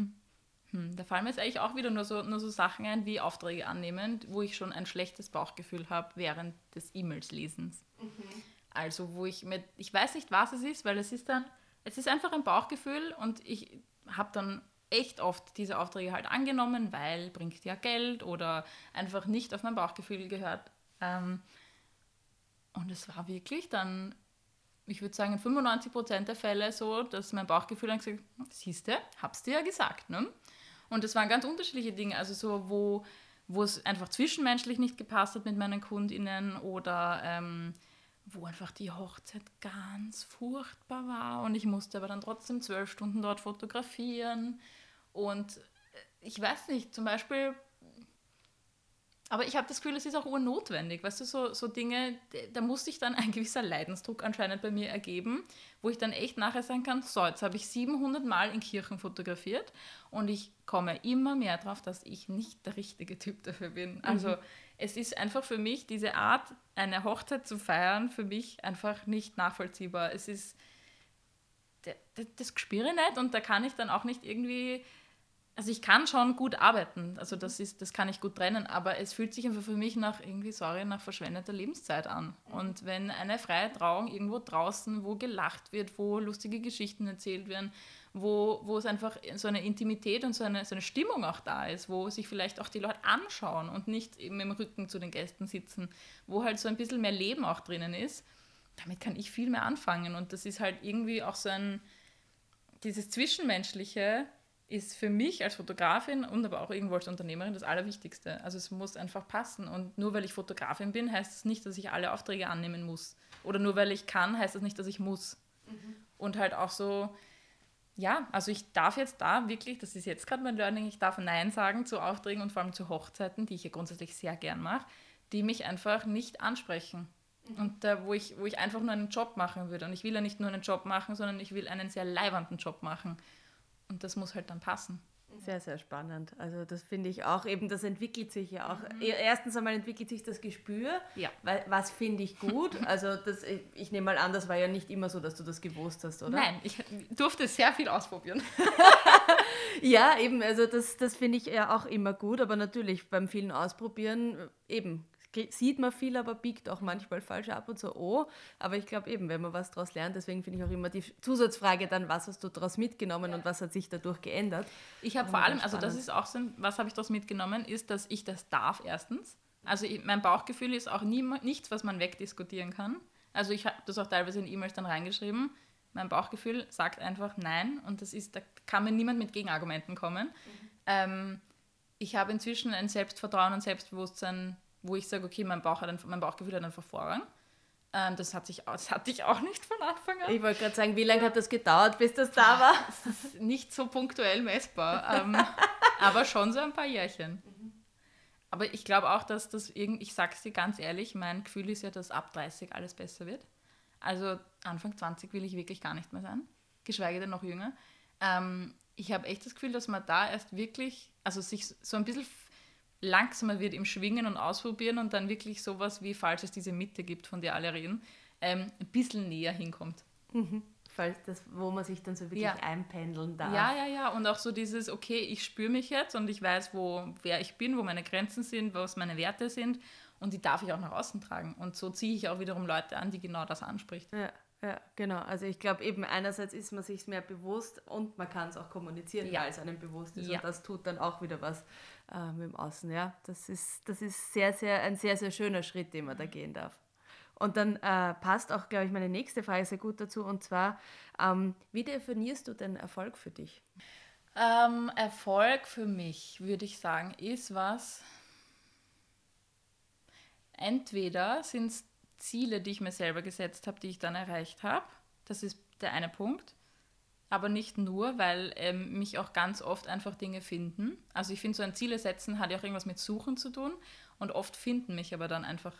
Hm, da fallen mir jetzt eigentlich auch wieder nur so, nur so Sachen ein wie Aufträge annehmen, wo ich schon ein schlechtes Bauchgefühl habe während des E-Mails-Lesens. Also wo ich mit, ich weiß nicht, was es ist, weil es ist dann, es ist einfach ein Bauchgefühl und ich habe dann echt oft diese Aufträge halt angenommen, weil bringt ja Geld oder einfach nicht auf mein Bauchgefühl gehört. Ähm, und es war wirklich dann, ich würde sagen, in 95% der Fälle so, dass mein Bauchgefühl dann gesagt hat, siehste, hab's dir ja gesagt. Ne? Und es waren ganz unterschiedliche Dinge, also so, wo, wo es einfach zwischenmenschlich nicht gepasst hat mit meinen KundInnen oder ähm, wo einfach die Hochzeit ganz furchtbar war und ich musste aber dann trotzdem zwölf Stunden dort fotografieren und äh, ich weiß nicht, zum Beispiel aber ich habe das Gefühl, es ist auch urnotwendig. Weißt du, so, so Dinge, da muss sich dann ein gewisser Leidensdruck anscheinend bei mir ergeben, wo ich dann echt nachher sagen kann, so, jetzt habe ich 700 Mal in Kirchen fotografiert und ich komme immer mehr drauf, dass ich nicht der richtige Typ dafür bin. Mhm. Also es ist einfach für mich, diese Art, eine Hochzeit zu feiern, für mich einfach nicht nachvollziehbar. Es ist, das, das spüre ich nicht und da kann ich dann auch nicht irgendwie also ich kann schon gut arbeiten, also das ist, das kann ich gut trennen, aber es fühlt sich einfach für mich nach irgendwie, sorry, nach verschwendeter Lebenszeit an. Und wenn eine freie Trauung irgendwo draußen, wo gelacht wird, wo lustige Geschichten erzählt werden, wo, wo es einfach so eine Intimität und so eine, so eine Stimmung auch da ist, wo sich vielleicht auch die Leute anschauen und nicht eben im Rücken zu den Gästen sitzen, wo halt so ein bisschen mehr Leben auch drinnen ist, damit kann ich viel mehr anfangen. Und das ist halt irgendwie auch so ein, dieses Zwischenmenschliche, ist für mich als Fotografin und aber auch irgendwo als Unternehmerin das Allerwichtigste. Also es muss einfach passen. Und nur weil ich Fotografin bin, heißt das nicht, dass ich alle Aufträge annehmen muss. Oder nur weil ich kann, heißt das nicht, dass ich muss. Mhm. Und halt auch so, ja, also ich darf jetzt da wirklich, das ist jetzt gerade mein Learning, ich darf Nein sagen zu Aufträgen und vor allem zu Hochzeiten, die ich ja grundsätzlich sehr gern mache, die mich einfach nicht ansprechen. Mhm. Und da, wo, ich, wo ich einfach nur einen Job machen würde. Und ich will ja nicht nur einen Job machen, sondern ich will einen sehr leibernden Job machen. Und das muss halt dann passen. Sehr, sehr spannend. Also das finde ich auch, eben das entwickelt sich ja auch. Mhm. Erstens einmal entwickelt sich das Gespür, ja. weil, was finde ich gut. Also das, ich nehme mal an, das war ja nicht immer so, dass du das gewusst hast, oder? Nein, ich durfte sehr viel ausprobieren. *laughs* ja, eben, also das, das finde ich ja auch immer gut, aber natürlich beim vielen Ausprobieren eben sieht man viel, aber biegt auch manchmal falsch ab und so, oh. Aber ich glaube eben, wenn man was daraus lernt, deswegen finde ich auch immer die Zusatzfrage dann, was hast du daraus mitgenommen ja. und was hat sich dadurch geändert. Ich habe vor allem, also das ist auch so, was habe ich daraus mitgenommen, ist, dass ich das darf erstens. Also ich, mein Bauchgefühl ist auch nie, nichts, was man wegdiskutieren kann. Also ich habe das auch teilweise in E-Mails dann reingeschrieben. Mein Bauchgefühl sagt einfach nein und das ist, da kann mir niemand mit Gegenargumenten kommen. Mhm. Ähm, ich habe inzwischen ein Selbstvertrauen und Selbstbewusstsein wo ich sage, okay, mein, Bauch hat ein, mein Bauchgefühl hat einfach Vorrang. Ähm, das, hat sich, das hatte ich auch nicht von Anfang an. Ich wollte gerade sagen, wie lange hat das gedauert, bis das da war? *laughs* Das ist nicht so punktuell messbar, ähm, *laughs* aber schon so ein paar Jährchen. Aber ich glaube auch, dass das irgendwie, ich sage es dir ganz ehrlich, mein Gefühl ist ja, dass ab 30 alles besser wird. Also Anfang 20 will ich wirklich gar nicht mehr sein, geschweige denn noch jünger. Ähm, ich habe echt das Gefühl, dass man da erst wirklich, also sich so ein bisschen langsamer wird im Schwingen und Ausprobieren und dann wirklich sowas wie, falls es diese Mitte gibt, von der alle reden, ähm, ein bisschen näher hinkommt. Mhm. Falls das, wo man sich dann so wirklich ja. einpendeln darf. Ja, ja, ja. Und auch so dieses, okay, ich spüre mich jetzt und ich weiß, wo, wer ich bin, wo meine Grenzen sind, was meine Werte sind und die darf ich auch nach außen tragen. Und so ziehe ich auch wiederum Leute an, die genau das anspricht. Ja. Ja, genau. Also ich glaube eben einerseits ist man sich mehr bewusst und man kann es auch kommunizieren, ja. weil es einem bewusst ist. Ja. Und das tut dann auch wieder was äh, mit dem Außen. Ja, das ist, das ist sehr, sehr, ein sehr, sehr schöner Schritt, den man da gehen darf. Und dann äh, passt auch, glaube ich, meine nächste Frage sehr gut dazu. Und zwar, ähm, wie definierst du denn Erfolg für dich? Ähm, Erfolg für mich, würde ich sagen, ist was. Entweder sind es Ziele, die ich mir selber gesetzt habe, die ich dann erreicht habe. Das ist der eine Punkt. Aber nicht nur, weil ähm, mich auch ganz oft einfach Dinge finden. Also ich finde, so ein Ziele setzen hat ja auch irgendwas mit Suchen zu tun. Und oft finden mich aber dann einfach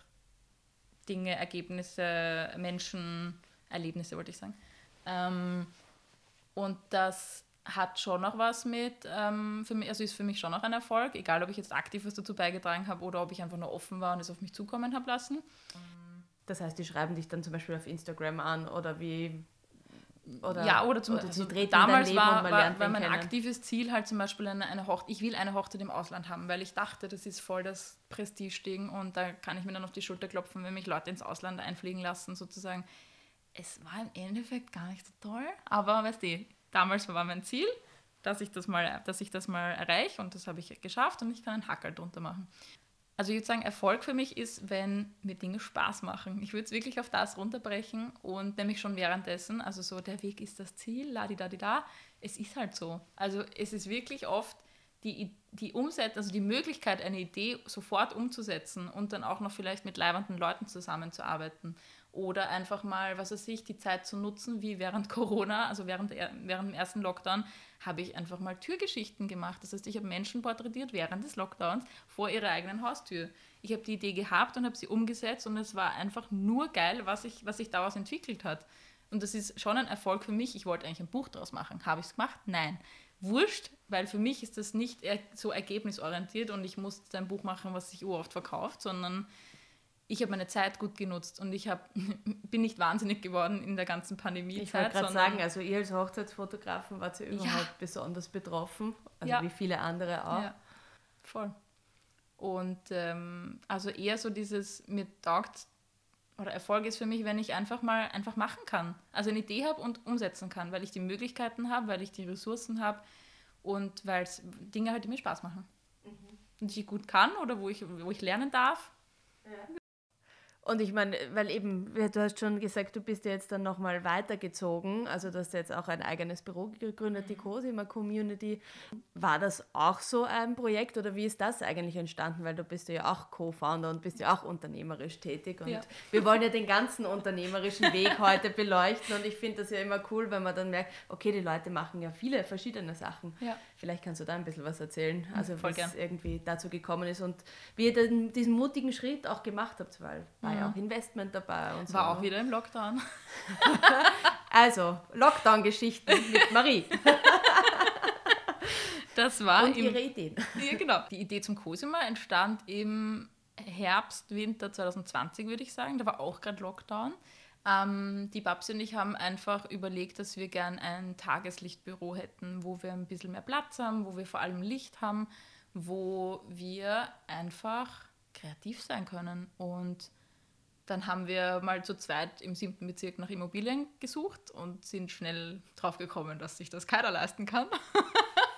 Dinge, Ergebnisse, Menschen, Erlebnisse, wollte ich sagen. Ähm, und das hat schon noch was mit, ähm, für mich, also ist für mich schon noch ein Erfolg, egal ob ich jetzt aktiv was dazu beigetragen habe oder ob ich einfach nur offen war und es auf mich zukommen habe lassen. Das heißt, die schreiben dich dann zum Beispiel auf Instagram an oder wie. Oder, ja, oder zum also damals war, war, war mein kennen. aktives Ziel halt zum Beispiel eine, eine Hochzeit. Ich will eine Hochzeit im Ausland haben, weil ich dachte, das ist voll das Prestigeding und da kann ich mir dann auf die Schulter klopfen, wenn mich Leute ins Ausland einfliegen lassen, sozusagen. Es war im Endeffekt gar nicht so toll, aber weißt du, damals war mein Ziel, dass ich das mal, dass ich das mal erreiche und das habe ich geschafft und ich kann einen Hackel drunter machen. Also ich würde sagen, Erfolg für mich ist, wenn mir Dinge Spaß machen. Ich würde es wirklich auf das runterbrechen und nämlich schon währenddessen, also so der Weg ist das Ziel, la di da di da. Es ist halt so. Also es ist wirklich oft die, die Umsetzung, also die Möglichkeit, eine Idee sofort umzusetzen und dann auch noch vielleicht mit leibenden Leuten zusammenzuarbeiten oder einfach mal, was weiß ich, die Zeit zu nutzen, wie während Corona, also während, während dem ersten Lockdown, habe ich einfach mal Türgeschichten gemacht. Das heißt, ich habe Menschen porträtiert während des Lockdowns vor ihrer eigenen Haustür. Ich habe die Idee gehabt und habe sie umgesetzt und es war einfach nur geil, was, ich, was sich daraus entwickelt hat. Und das ist schon ein Erfolg für mich. Ich wollte eigentlich ein Buch daraus machen. Habe ich es gemacht? Nein. Wurscht, weil für mich ist das nicht so ergebnisorientiert und ich muss ein Buch machen, was sich oft verkauft, sondern ich habe meine Zeit gut genutzt und ich hab, *laughs* bin nicht wahnsinnig geworden in der ganzen Pandemie. Ich wollte gerade sagen, also ihr als Hochzeitsfotografen wart ja überhaupt ja. besonders betroffen, also ja. wie viele andere auch. Ja, voll. Und ähm, also eher so dieses, mir taugt, oder Erfolg ist für mich, wenn ich einfach mal einfach machen kann. Also eine Idee habe und umsetzen kann, weil ich die Möglichkeiten habe, weil ich die Ressourcen habe und weil es Dinge halt, die mir Spaß machen. Mhm. Und die ich gut kann oder wo ich, wo ich lernen darf. Ja. Und ich meine, weil eben, du hast schon gesagt, du bist ja jetzt dann nochmal weitergezogen, also du hast jetzt auch ein eigenes Büro gegründet, die mhm. Cosima Community. War das auch so ein Projekt oder wie ist das eigentlich entstanden? Weil du bist ja auch Co-Founder und bist ja auch unternehmerisch tätig und ja. wir wollen ja den ganzen unternehmerischen Weg heute beleuchten und ich finde das ja immer cool, wenn man dann merkt, okay, die Leute machen ja viele verschiedene Sachen. Ja. Vielleicht kannst du da ein bisschen was erzählen, mhm, also wie es irgendwie dazu gekommen ist und wie ihr den, diesen mutigen Schritt auch gemacht habt, weil war ja auch Investment dabei und so. War auch wieder im Lockdown. *laughs* also, Lockdown-Geschichten mit Marie. *laughs* Das war und im, ihre Ideen. Ja, genau. Die Idee zum Cosima entstand im Herbst, Winter 2020, würde ich sagen. Da war auch gerade Lockdown. Ähm, die Babsi und ich haben einfach überlegt, dass wir gern ein Tageslichtbüro hätten, wo wir ein bisschen mehr Platz haben, wo wir vor allem Licht haben, wo wir einfach kreativ sein können. Und dann haben wir mal zu zweit im siebten Bezirk nach Immobilien gesucht und sind schnell drauf gekommen, dass sich das keiner leisten kann.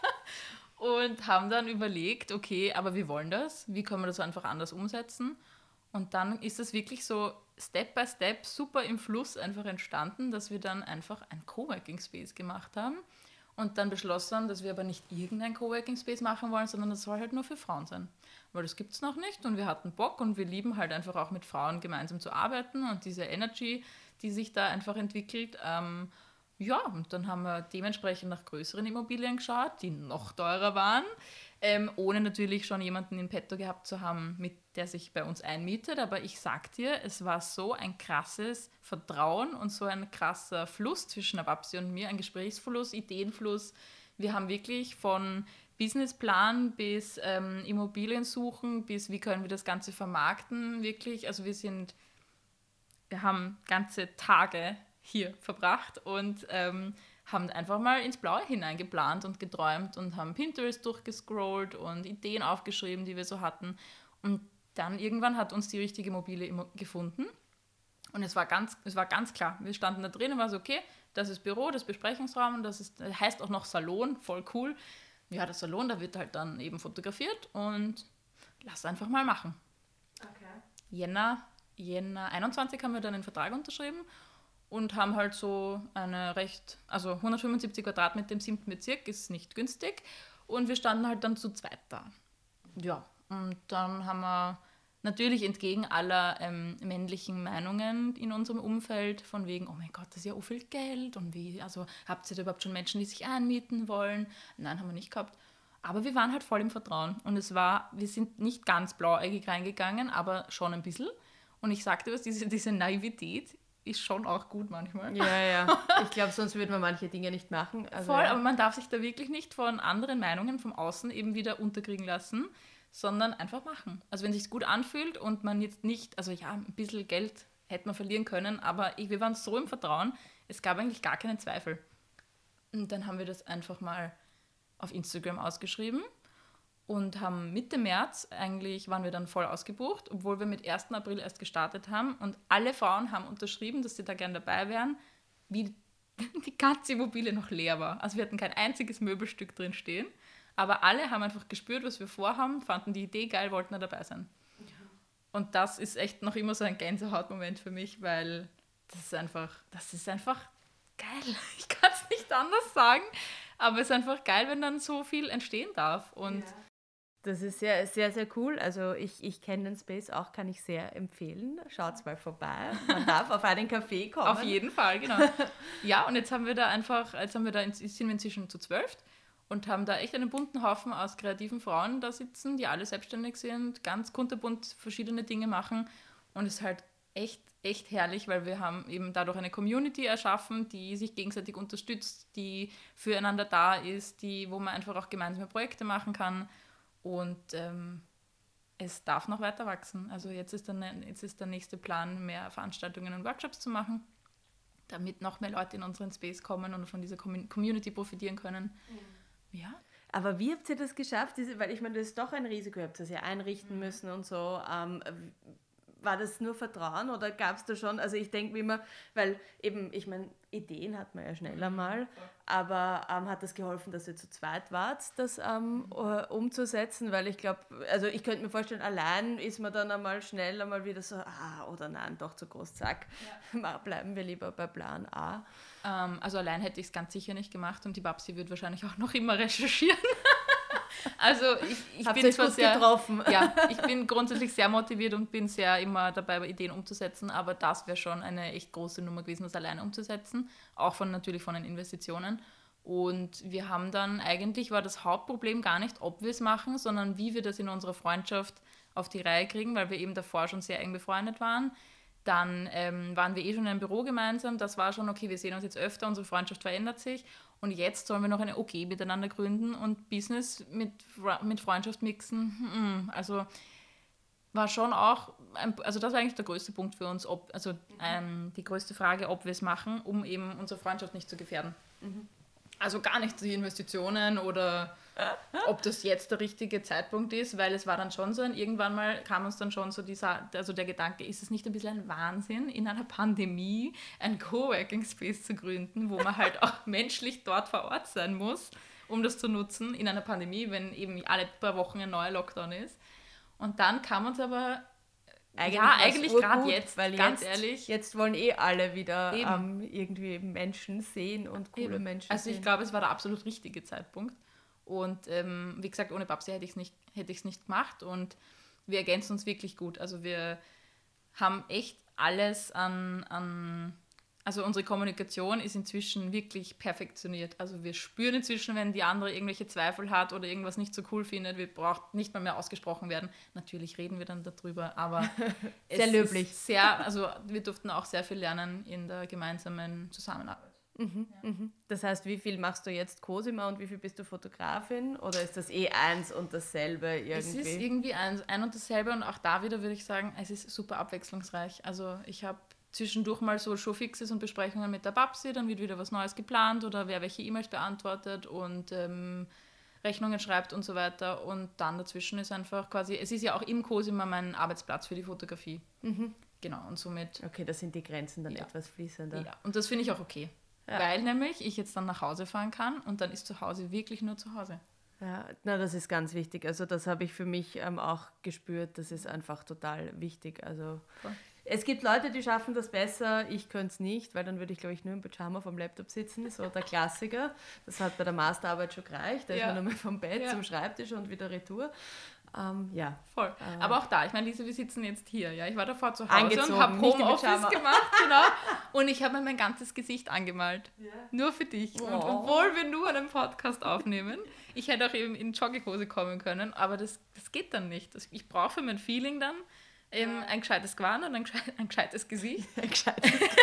*laughs* und haben dann überlegt, okay, aber wir wollen das, wie können wir das einfach anders umsetzen? Und dann ist es wirklich so Step by Step super im Fluss einfach entstanden, dass wir dann einfach ein Coworking Space gemacht haben und dann beschlossen haben, dass wir aber nicht irgendein Coworking Space machen wollen, sondern das soll halt nur für Frauen sein weil das gibt es noch nicht und wir hatten Bock und wir lieben halt einfach auch mit Frauen gemeinsam zu arbeiten und diese Energy, die sich da einfach entwickelt. Ähm, ja, und dann haben wir dementsprechend nach größeren Immobilien geschaut, die noch teurer waren, ähm, ohne natürlich schon jemanden in petto gehabt zu haben, mit der sich bei uns einmietet. Aber ich sag dir, es war so ein krasses Vertrauen und so ein krasser Fluss zwischen Ababsi und mir, ein Gesprächsfluss, Ideenfluss. Wir haben wirklich von Businessplan bis ähm, Immobilien suchen, bis wie können wir das Ganze vermarkten, wirklich. Also wir sind, wir haben ganze Tage hier verbracht und ähm, haben einfach mal ins Blaue hineingeplant und geträumt und haben Pinterest durchgescrollt und Ideen aufgeschrieben, die wir so hatten. Und dann irgendwann hat uns die richtige Immobilie gefunden. Und es war ganz, es war ganz klar. Wir standen da drin und war so, okay, das ist Büro, das Besprechungsraum, das ist, heißt auch noch Salon, voll cool ja, der Salon, da wird halt dann eben fotografiert und lass einfach mal machen. Okay. Jänner, Jänner 21 haben wir dann den Vertrag unterschrieben und haben halt so eine recht, also 175 Quadratmeter im siebten Bezirk ist nicht günstig und wir standen halt dann zu zweit da. Ja, und dann haben wir Natürlich entgegen aller ähm, männlichen Meinungen in unserem Umfeld, von wegen, oh mein Gott, das ist ja so viel Geld und wie, also habt ihr da überhaupt schon Menschen, die sich anmieten wollen? Nein, haben wir nicht gehabt. Aber wir waren halt voll im Vertrauen und es war, wir sind nicht ganz blauäugig reingegangen, aber schon ein bisschen. Und ich sagte was, diese, diese Naivität ist schon auch gut manchmal. Ja, ja. *laughs* Ich glaube, sonst würde man manche Dinge nicht machen. Also, Voll, ja. aber man darf sich da wirklich nicht von anderen Meinungen vom Außen eben wieder unterkriegen lassen sondern einfach machen. Also wenn es sich gut anfühlt und man jetzt nicht, also ja, ein bisschen Geld hätte man verlieren können, aber wir waren so im Vertrauen, es gab eigentlich gar keinen Zweifel. Und dann haben wir das einfach mal auf Instagram ausgeschrieben und haben Mitte März eigentlich waren wir dann voll ausgebucht, obwohl wir mit 1. April erst gestartet haben und alle Frauen haben unterschrieben, dass sie da gern dabei wären, wie *laughs* die ganze Immobilie noch leer war. Also wir hatten kein einziges Möbelstück drin stehen. Aber alle haben einfach gespürt, was wir vorhaben, fanden die Idee geil, wollten da dabei sein. Und das ist echt noch immer so ein Gänsehautmoment für mich, weil das ist einfach, das ist einfach geil. *laughs* Ich kann es nicht anders sagen. Aber es ist einfach geil, wenn dann so viel entstehen darf. Und. Das ist sehr, sehr, sehr cool. Also ich, ich kenne den Space auch, kann ich sehr empfehlen. Schaut mal vorbei. Man darf auf einen Kaffee kommen. Auf jeden Fall, genau. *laughs* ja, und jetzt haben wir da einfach, jetzt haben wir da, sind wir inzwischen zu zwölf und haben da echt einen bunten Haufen aus kreativen Frauen da sitzen, die alle selbstständig sind, ganz kunterbunt verschiedene Dinge machen. Und es ist halt echt, echt herrlich, weil wir haben eben dadurch eine Community erschaffen, die sich gegenseitig unterstützt, die füreinander da ist, die, wo man einfach auch gemeinsame Projekte machen kann. Und ähm, es darf noch weiter wachsen. Also jetzt ist, dann, jetzt ist der nächste Plan, mehr Veranstaltungen und Workshops zu machen, damit noch mehr Leute in unseren Space kommen und von dieser Community profitieren können. Mhm. Ja. Aber wie habt ihr das geschafft? Weil ich meine, das ist doch ein Risiko, ihr habt das ja einrichten mhm. müssen und so. Ähm, war das nur Vertrauen oder gab es da schon, also ich denke immer, weil eben, ich meine, Ideen hat man ja schneller mal, aber ähm, hat das geholfen, dass ihr zu zweit wart, das ähm, uh, umzusetzen, weil ich glaube, also ich könnte mir vorstellen, allein ist man dann einmal schnell einmal wieder so, ah, oder nein, doch zu groß, zack, ja. *laughs* bleiben wir lieber bei Plan A. Ähm, also allein hätte ich es ganz sicher nicht gemacht und die Babsi wird wahrscheinlich auch noch immer recherchieren. *laughs* Also ich, ich bin zwar sehr, getroffen. Ja, *laughs* ich bin grundsätzlich sehr motiviert und bin sehr immer dabei, Ideen umzusetzen, aber das wäre schon eine echt große Nummer gewesen, das alleine umzusetzen, auch von natürlich von den Investitionen. Und wir haben dann eigentlich war das Hauptproblem gar nicht, ob wir es machen, sondern wie wir das in unserer Freundschaft auf die Reihe kriegen, weil wir eben davor schon sehr eng befreundet waren. Dann ähm, waren wir eh schon in einem Büro gemeinsam. Das war schon, okay, wir sehen uns jetzt öfter, unsere Freundschaft verändert sich. Und jetzt sollen wir noch eine OG miteinander gründen und Business mit, mit Freundschaft mixen. Hm, also war schon auch, ein, also das war eigentlich der größte Punkt für uns, ob, also ähm, die größte Frage, ob wir es machen, um eben unsere Freundschaft nicht zu gefährden. Mhm. Also gar nicht die Investitionen oder ob das jetzt der richtige Zeitpunkt ist, weil es war dann schon so, und irgendwann mal kam uns dann schon so dieser, also der Gedanke, ist es nicht ein bisschen ein Wahnsinn, in einer Pandemie ein Coworking Space zu gründen, wo man halt auch *laughs* menschlich dort vor Ort sein muss, um das zu nutzen in einer Pandemie, wenn eben alle paar Wochen ein neuer Lockdown ist. Und dann kam uns aber eigentlich ja, eigentlich gerade jetzt, weil ganz jetzt, ehrlich. Jetzt wollen eh alle wieder ähm, irgendwie Menschen sehen und coole eben. Menschen also sehen. Also ich glaube, es war der absolut richtige Zeitpunkt. Und ähm, wie gesagt, ohne Babsi hätte ich es nicht, nicht gemacht und wir ergänzen uns wirklich gut. Also wir haben echt alles an, an also unsere Kommunikation ist inzwischen wirklich perfektioniert. Also wir spüren inzwischen, wenn die andere irgendwelche Zweifel hat oder irgendwas nicht so cool findet, wir braucht nicht mal mehr ausgesprochen werden. Natürlich reden wir dann darüber, aber *laughs* sehr löblich. sehr, also wir durften auch sehr viel lernen in der gemeinsamen Zusammenarbeit. Mhm, ja. mhm. Das heißt, wie viel machst du jetzt Cosima und wie viel bist du Fotografin? Oder ist das eh eins und dasselbe irgendwie? Es ist irgendwie eins, ein und dasselbe und auch da wieder würde ich sagen, es ist super abwechslungsreich. Also ich habe zwischendurch mal so Showfixes und Besprechungen mit der Babsi, dann wird wieder was Neues geplant oder wer welche E-Mails beantwortet und ähm, Rechnungen schreibt und so weiter. Und dann dazwischen ist einfach quasi, es ist ja auch im Cosima mein Arbeitsplatz für die Fotografie. Mhm. Genau, und somit. Okay, da sind die Grenzen dann ja. etwas fließender. Ja, und das finde ich auch okay. Ja. Weil nämlich ich jetzt dann nach Hause fahren kann und dann ist zu Hause wirklich nur zu Hause. Ja, na, das ist ganz wichtig. Also das habe ich für mich ähm, auch gespürt. Das ist einfach total wichtig. Also Voll. Es gibt Leute, die schaffen das besser. Ich könnte es nicht, weil dann würde ich, glaube ich, nur im Pyjama vom Laptop sitzen. So der Klassiker. Das hat bei der Masterarbeit schon gereicht. Da ja. ist man nochmal vom Bett ja. zum Schreibtisch und wieder retour. Ähm, ja. Voll. Äh, Aber auch da, ich meine, Lisa, wir sitzen jetzt hier. Ja? Ich war davor zu Hause und habe Homeoffice gemacht, genau. Und ich habe mir mein ganzes Gesicht angemalt. Ja. Nur für dich. Oh. Und obwohl wir nur einen Podcast aufnehmen, ich hätte auch eben in Jogginghose kommen können, aber das, das geht dann nicht. Ich brauche für mein Feeling dann eben ein gescheites Gewand und ein, gescheites, *laughs* ein gescheites Gesicht. Ein gescheites *laughs* Gesicht.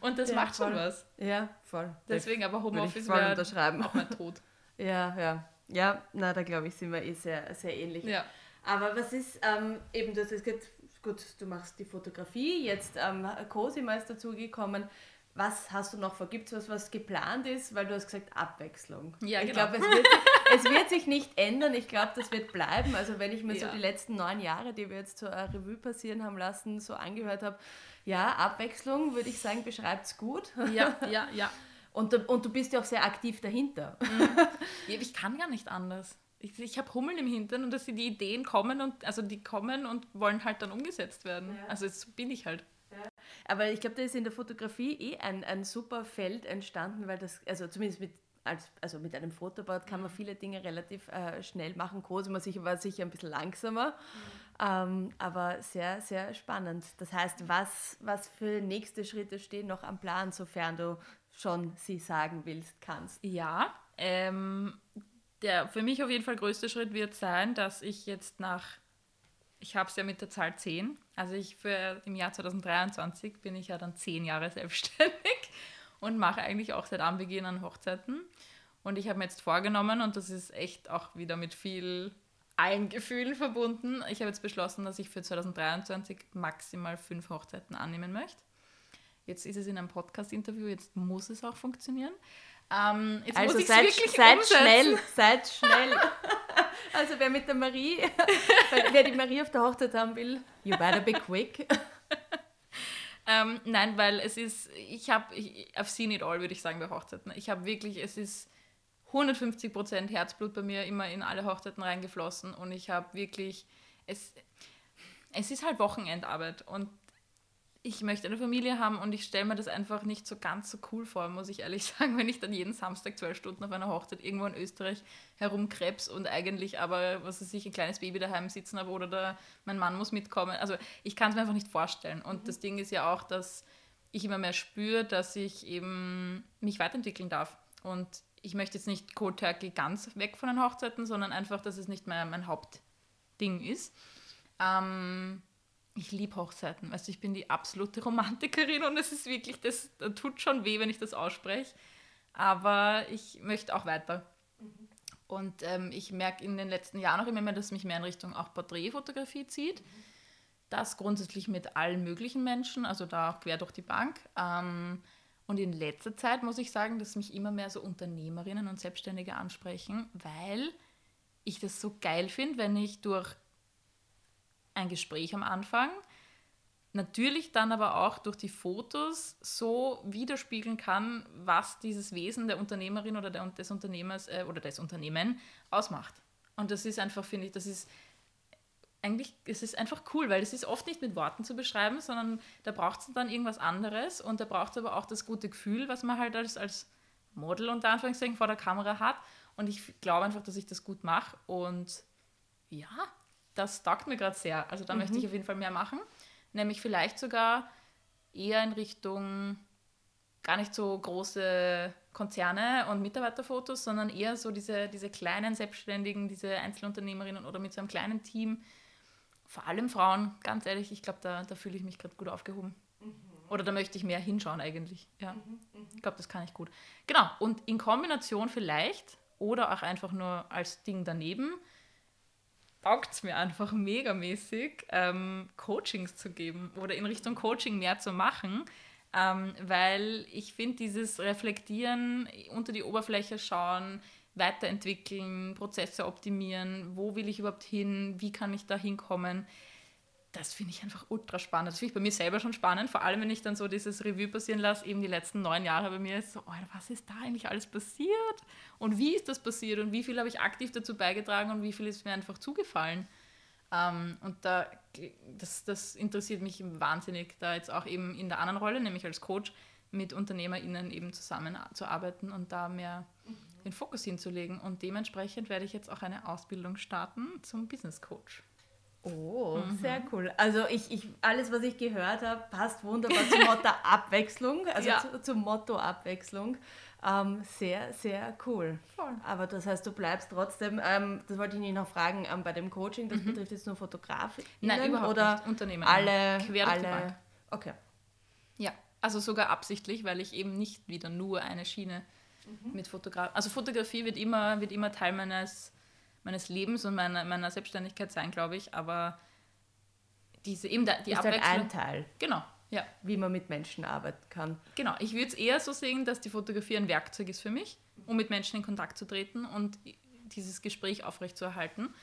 und das ja, macht schon was. Ja, voll. Deswegen aber Homeoffice wäre auch mein Tod. *laughs* Ja, ja. Ja, na, da glaube ich, sind wir eh sehr, sehr ähnlich. Ja. Aber was ist ähm, eben, das ist jetzt, gut, du machst die Fotografie, jetzt ähm, Cosima ist dazugekommen. Was hast du noch vor? Gibt es was, was geplant ist? Weil du hast gesagt, Abwechslung. Ja, ich genau. glaube, es, wird, *laughs* es wird sich nicht ändern. Ich glaube, das wird bleiben. Also wenn ich mir ja. so die letzten neun Jahre, die wir jetzt zur Revue passieren haben lassen, so angehört habe, ja, Abwechslung, würde ich sagen, beschreibt es gut. Ja, ja, ja. *laughs* Und, und du bist ja auch sehr aktiv dahinter. Mhm. ich kann gar nicht anders. Ich, ich habe Hummeln im Hintern und dass die Ideen kommen und also die kommen und wollen halt dann umgesetzt werden. Ja. Also jetzt bin ich halt. Ja. Aber ich glaube, da ist in der Fotografie eh ein, ein super Feld entstanden, weil das, also zumindest mit als, also mit einem Fotoboard kann man mhm. viele Dinge relativ äh, schnell machen. Cosimo sicher war sicher ein bisschen langsamer, mhm. ähm, aber sehr, sehr spannend. Das heißt, was, was für nächste Schritte stehen noch am Plan, sofern du schon sie sagen willst, kannst? Ja, ähm, der für mich auf jeden Fall größte Schritt wird sein, dass ich jetzt nach, ich habe es ja mit der Zahl 10, also ich für im Jahr 2023 bin ich ja dann 10 Jahre *laughs* selbstständig und mache eigentlich auch seit Anbeginn an Hochzeiten. Und ich habe mir jetzt vorgenommen, und das ist echt auch wieder mit viel Eigengefühl verbunden, ich habe jetzt beschlossen, dass ich für 2023 maximal fünf Hochzeiten annehmen möchte. Jetzt ist es in einem Podcast-Interview, jetzt muss es auch funktionieren. Ähm, also seid, seid schnell, seid schnell. *laughs* also wer mit der Marie, *laughs* wer die Marie auf der Hochzeit haben will, you better be quick. *laughs* ähm, nein, weil es ist, ich habe, I've seen it all, würde ich sagen, bei Hochzeiten. Ich habe wirklich, es ist 150 Prozent Herzblut bei mir immer in alle Hochzeiten reingeflossen und ich habe wirklich, es, es ist halt Wochenendarbeit und ich möchte eine Familie haben und ich stelle mir das einfach nicht so ganz so cool vor, muss ich ehrlich *laughs* sagen, wenn ich dann jeden Samstag zwölf Stunden auf einer Hochzeit irgendwo in Österreich herumkrebs und eigentlich aber, was weiß ich, ein kleines Baby daheim sitzen habe oder da, mein Mann muss mitkommen. Also ich kann es mir einfach nicht vorstellen. Und mhm. das Ding ist ja auch, dass ich immer mehr spüre, dass ich eben mich weiterentwickeln darf. Und ich möchte jetzt nicht Cold Turkey ganz weg von den Hochzeiten, sondern einfach, dass es nicht mehr mein Hauptding ist. Ähm, ich liebe Hochzeiten. Du, ich bin die absolute Romantikerin und es ist wirklich, das, das tut schon weh, wenn ich das ausspreche. Aber ich möchte auch weiter. Mhm. Und ähm, ich merke in den letzten Jahren auch immer mehr, dass mich mehr in Richtung auch Porträtfotografie zieht. Mhm. Das grundsätzlich mit allen möglichen Menschen, also da auch quer durch die Bank. Ähm, und in letzter Zeit muss ich sagen, dass mich immer mehr so Unternehmerinnen und Selbstständige ansprechen, weil ich das so geil finde, wenn ich durch ein Gespräch am Anfang, natürlich dann aber auch durch die Fotos so widerspiegeln kann, was dieses Wesen der Unternehmerin oder der, des Unternehmers äh, oder des Unternehmen ausmacht. Und das ist einfach, finde ich, das ist eigentlich, es ist einfach cool, weil es ist oft nicht mit Worten zu beschreiben, sondern da braucht es dann irgendwas anderes und da braucht es aber auch das gute Gefühl, was man halt als, als Model unter Anführungszeichen vor der Kamera hat. Und ich glaube einfach, dass ich das gut mache und ja, das taugt mir gerade sehr. Also da mhm. möchte ich auf jeden Fall mehr machen. Nämlich vielleicht sogar eher in Richtung gar nicht so große Konzerne und Mitarbeiterfotos, sondern eher so diese, diese kleinen Selbstständigen, diese Einzelunternehmerinnen oder mit so einem kleinen Team. Vor allem Frauen, ganz ehrlich, ich glaube, da, da fühle ich mich gerade gut aufgehoben. Mhm. Oder da möchte ich mehr hinschauen eigentlich. Ja. Mhm, mhm. Ich glaube, das kann ich gut. Genau, und in Kombination vielleicht oder auch einfach nur als Ding daneben taugt es mir einfach megamäßig, ähm, Coachings zu geben oder in Richtung Coaching mehr zu machen, ähm, weil ich finde, dieses Reflektieren, unter die Oberfläche schauen, weiterentwickeln, Prozesse optimieren, wo will ich überhaupt hin, wie kann ich da hinkommen, das finde ich einfach ultra spannend. Das finde ich bei mir selber schon spannend, vor allem wenn ich dann so dieses Revue passieren lasse, eben die letzten neun Jahre bei mir ist so, oh, was ist da eigentlich alles passiert und wie ist das passiert und wie viel habe ich aktiv dazu beigetragen und wie viel ist mir einfach zugefallen. Ähm, und da, das, das interessiert mich wahnsinnig, da jetzt auch eben in der anderen Rolle, nämlich als Coach, mit UnternehmerInnen eben zusammenzuarbeiten und da mehr mhm. den Fokus hinzulegen. Und dementsprechend werde ich jetzt auch eine Ausbildung starten zum Business Coach. Oh, mhm. sehr cool. Also ich, ich, alles, was ich gehört habe, passt wunderbar zum Motto *laughs* Abwechslung, also ja. zu, zum Motto Abwechslung. Ähm, sehr, sehr cool. Voll. Aber das heißt, du bleibst trotzdem, ähm, das wollte ich nicht noch fragen, ähm, bei dem Coaching, das mhm. betrifft jetzt nur Fotografen? Nein, überhaupt oder nicht. Unternehmen. Alle, Quer alle. Okay. Ja, also sogar absichtlich, weil ich eben nicht wieder nur eine Schiene mhm. mit Fotografie, also Fotografie wird immer, wird immer Teil meines meines Lebens und meiner, meiner Selbstständigkeit sein, glaube ich. Aber diese eben da, die ist Abwechslung. Halt ein Teil. Genau. Ja. Wie man mit Menschen arbeiten kann. Genau. Ich würde es eher so sehen, dass die Fotografie ein Werkzeug ist für mich, um mit Menschen in Kontakt zu treten und dieses Gespräch aufrechtzuerhalten.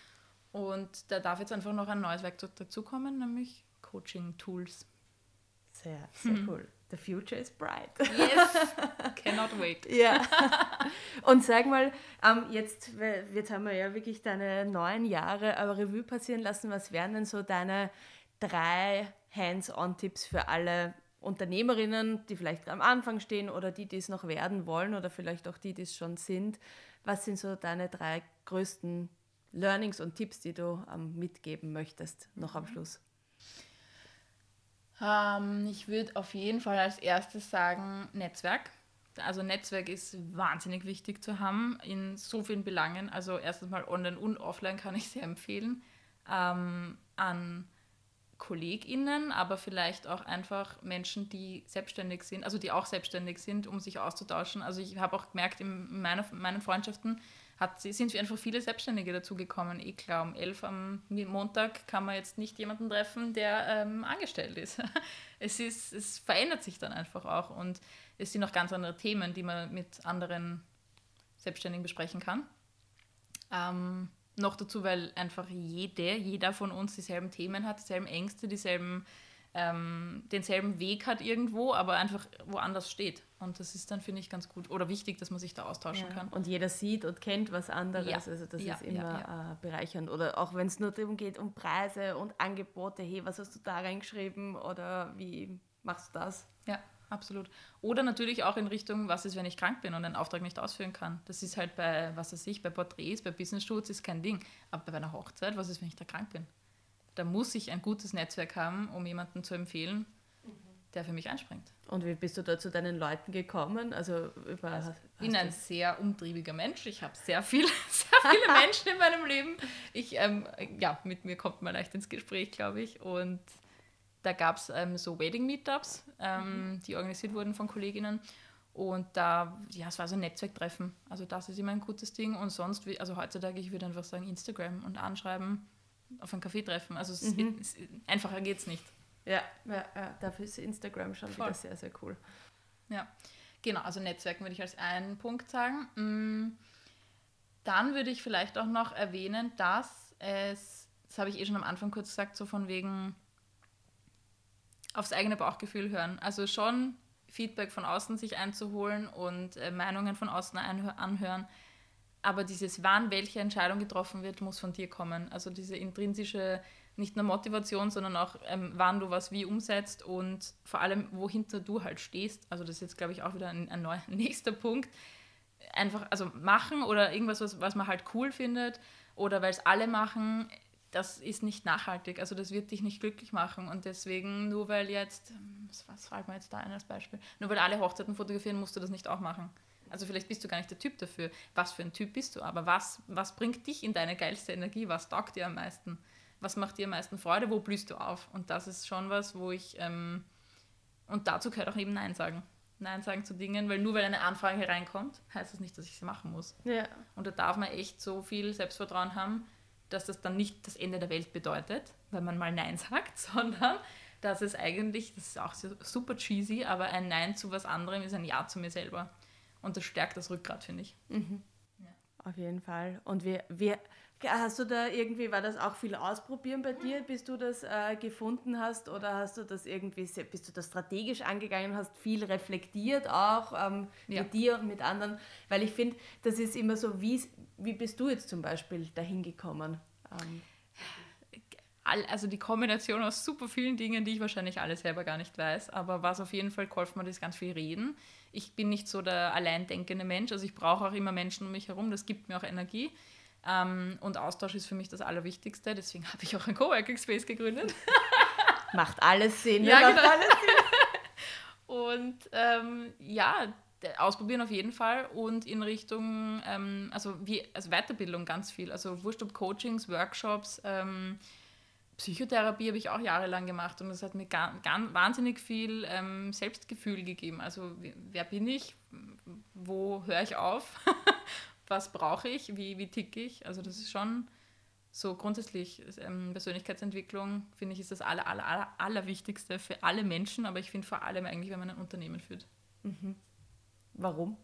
Und da darf jetzt einfach noch ein neues Werkzeug dazukommen, nämlich Coaching-Tools. Sehr, *laughs* sehr mhm. cool. The future is bright. Yes, *laughs* cannot wait. ja. *laughs* Und sag mal, ähm, jetzt, jetzt haben wir ja wirklich deine neun Jahre aber Revue passieren lassen. Was wären denn so deine drei Hands-on-Tipps für alle Unternehmerinnen, die vielleicht am Anfang stehen oder die, die es noch werden wollen oder vielleicht auch die, die es schon sind, was sind so deine drei größten Learnings und Tipps, die du ähm, mitgeben möchtest, noch am mhm. Schluss? Ähm, ich würde auf jeden Fall als erstes sagen Netzwerk. Also Netzwerk ist wahnsinnig wichtig zu haben in so vielen Belangen. Also erstens mal online und offline kann ich sehr empfehlen. Ähm, an KollegInnen, aber vielleicht auch einfach Menschen, die selbstständig sind, also die auch selbstständig sind, um sich auszutauschen. Also ich habe auch gemerkt, in meiner, meinen Freundschaften hat, sind einfach viele Selbstständige dazugekommen. Ich glaube, um elf am Montag kann man jetzt nicht jemanden treffen, der ähm, angestellt ist. *laughs* es, ist. Es verändert sich dann einfach auch und es sind noch ganz andere Themen, die man mit anderen Selbstständigen besprechen kann. Ähm, noch dazu, weil einfach jede, jeder von uns dieselben Themen hat, dieselben Ängste, dieselben, ähm, denselben Weg hat irgendwo, aber einfach woanders steht. Und das ist dann, finde ich, ganz gut oder wichtig, dass man sich da austauschen ja. kann. Und jeder sieht und kennt was anderes. Ja. Also das ja, ist immer äh, bereichernd. Oder auch wenn es nur darum geht, um Preise und Angebote, hey, was hast du da reingeschrieben oder wie machst du das? Ja, absolut. Oder natürlich auch in Richtung, was ist, wenn ich krank bin und einen Auftrag nicht ausführen kann. Das ist halt bei, was weiß ich, bei Porträts, bei Business-Shoots ist kein Ding. Aber bei einer Hochzeit, was ist, wenn ich da krank bin? Da muss ich ein gutes Netzwerk haben, um jemanden zu empfehlen, der für mich einspringt. Und wie bist du da zu deinen Leuten gekommen? Also, über, also ich bin ein sehr umtriebiger Mensch. Ich habe sehr, viel, *laughs* sehr viele *laughs* Menschen in meinem Leben. Ich, ähm, ja, mit mir kommt man leicht ins Gespräch, glaube ich. Und da gab es ähm, so Wedding-Meetups, ähm, mhm. die organisiert wurden von Kolleginnen. Und da, ja, es war so ein Netzwerktreffen. Also das ist immer ein gutes Ding. Und sonst, also heutzutage, ich würde einfach sagen Instagram und anschreiben, auf ein Café treffen. Also es, mhm. es, einfacher geht es nicht. Ja, ja, ja, dafür ist Instagram schon Voll. wieder sehr, sehr cool. Ja, genau, also Netzwerken würde ich als einen Punkt sagen. Mm, dann würde ich vielleicht auch noch erwähnen, dass es, das habe ich eh schon am Anfang kurz gesagt, so von wegen aufs eigene Bauchgefühl hören. Also schon Feedback von außen sich einzuholen und äh, Meinungen von außen anhören. Aber dieses, wann welche Entscheidung getroffen wird, muss von dir kommen. Also diese intrinsische, nicht nur Motivation, sondern auch, ähm, wann du was wie umsetzt und vor allem, wohinter du halt stehst. Also das ist jetzt, glaube ich, auch wieder ein, ein neuer, *laughs* nächster Punkt. Einfach, also machen oder irgendwas, was, was man halt cool findet oder weil es alle machen, das ist nicht nachhaltig. Also das wird dich nicht glücklich machen. Und deswegen, nur weil jetzt, was, was fällt mir jetzt da ein als Beispiel, nur weil alle Hochzeiten fotografieren, musst du das nicht auch machen. Also vielleicht bist du gar nicht der Typ dafür. Was für ein Typ bist du? Aber was, was bringt dich in deine geilste Energie? Was taugt dir am meisten? Was macht dir am meisten Freude? Wo blühst du auf? Und das ist schon was, wo ich, ähm, und dazu gehört auch eben Nein sagen. Nein sagen zu Dingen, weil nur weil eine Anfrage hereinkommt, heißt das nicht, dass ich sie machen muss. Ja. Und da darf man echt so viel Selbstvertrauen haben, dass das dann nicht das Ende der Welt bedeutet, wenn man mal Nein *laughs* sagt, sondern dass es eigentlich, das ist auch super cheesy, aber ein Nein zu was anderem ist ein Ja zu mir selber. Und das stärkt das Rückgrat, finde ich. Mhm. Ja. Auf jeden Fall. Und wir, wir, hast du da irgendwie, war das auch viel ausprobieren bei dir, bis du das äh, gefunden hast? Oder hast du das irgendwie, bist du das strategisch angegangen, und hast viel reflektiert auch ähm, ja. mit dir und mit anderen? Weil ich finde, das ist immer so, wie, wie bist du jetzt zum Beispiel dahin gekommen? Ähm, also die Kombination aus super vielen Dingen, die ich wahrscheinlich alle selber gar nicht weiß, aber was auf jeden Fall geholfen hat, ist ganz viel reden. Ich bin nicht so der alleindenkende Mensch, also ich brauche auch immer Menschen um mich herum, das gibt mir auch Energie. Ähm, und Austausch ist für mich das Allerwichtigste, deswegen habe ich auch ein Coworking Space gegründet. *laughs* macht alles Sinn. Ja, macht genau. alles Sinn. *laughs* und ähm, ja, ausprobieren auf jeden Fall und in Richtung, ähm, also, wie, also Weiterbildung ganz viel, also wurscht ob Coachings, Workshops, ähm, Psychotherapie habe ich auch jahrelang gemacht und das hat mir ganz, ganz wahnsinnig viel ähm, Selbstgefühl gegeben. Also wer bin ich? Wo höre ich auf? *laughs* Was brauche ich? Wie, wie ticke ich? Also das ist schon so grundsätzlich ähm, Persönlichkeitsentwicklung, finde ich, ist das aller, aller, aller, Allerwichtigste für alle Menschen, aber ich finde vor allem eigentlich, wenn man ein Unternehmen führt. Mhm. Warum?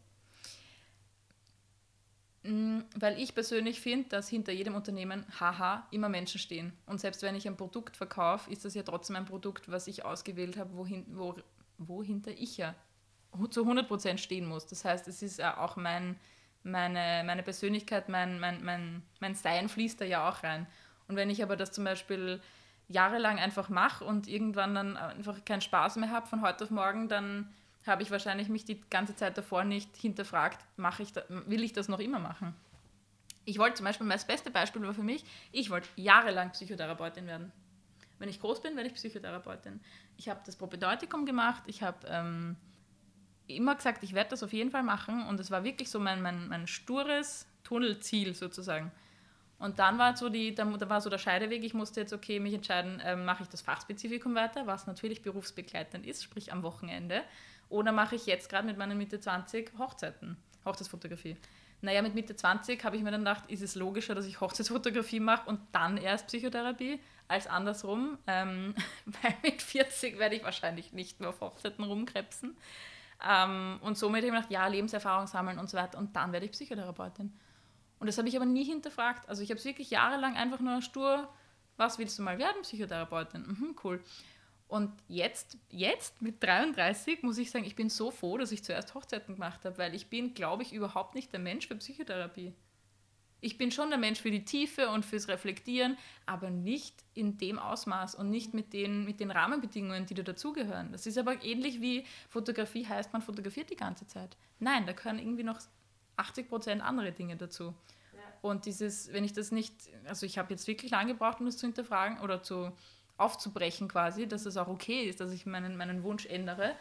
Mm, weil ich persönlich finde, dass hinter jedem Unternehmen, haha, immer Menschen stehen. Und selbst wenn ich ein Produkt verkaufe, ist das ja trotzdem ein Produkt, was ich ausgewählt habe, wohin, wo, wohinter ich ja zu 100% stehen muss. Das heißt, es ist auch mein, meine, meine Persönlichkeit, mein, mein, mein, mein Sein fließt da ja auch rein. Und wenn ich aber das zum Beispiel jahrelang einfach mache und irgendwann dann einfach keinen Spaß mehr habe von heute auf morgen, dann habe ich wahrscheinlich mich die ganze Zeit davor nicht hinterfragt, mache ich da, will ich das noch immer machen? Ich wollte zum Beispiel, das beste Beispiel war für mich, ich wollte jahrelang Psychotherapeutin werden. Wenn ich groß bin, werde ich Psychotherapeutin. Ich habe das Propedeutikum gemacht, ich habe ähm, immer gesagt, ich werde das auf jeden Fall machen und es war wirklich so mein, mein, mein stures Tunnelziel sozusagen. Und dann war so die, da, war so der Scheideweg. Ich musste jetzt okay mich entscheiden, ähm, mache ich das Fachspezifikum weiter, was natürlich berufsbegleitend ist, sprich am Wochenende, oder mache ich jetzt gerade mit meinen Mitte 20 Hochzeiten, Hochzeitsfotografie. Naja, mit Mitte 20 habe ich mir dann gedacht, ist es logischer, dass ich Hochzeitsfotografie mache und dann erst Psychotherapie, als andersrum. Ähm, *laughs* weil mit 40 werde ich wahrscheinlich nicht mehr auf Hochzeiten rumkrebsen. Ähm, und somit habe ich mir gedacht, ja, Lebenserfahrung sammeln und so weiter und dann werde ich Psychotherapeutin. Und das habe ich aber nie hinterfragt. Also ich habe es wirklich jahrelang einfach nur stur, was willst du mal werden, Psychotherapeutin? Mhm, cool. Und jetzt, jetzt mit 33 muss ich sagen, ich bin so froh, dass ich zuerst Hochzeiten gemacht habe, weil ich bin, glaube ich, überhaupt nicht der Mensch für Psychotherapie. Ich bin schon der Mensch für die Tiefe und fürs Reflektieren, aber nicht in dem Ausmaß und nicht mit den, mit den Rahmenbedingungen, die da dazugehören. Das ist aber ähnlich wie Fotografie heißt, man fotografiert die ganze Zeit. Nein, da gehören irgendwie noch 80 Prozent andere Dinge dazu. Und dieses, wenn ich das nicht, also ich habe jetzt wirklich lange gebraucht, um das zu hinterfragen oder zu aufzubrechen quasi, dass es auch okay ist, dass ich meinen, meinen Wunsch ändere.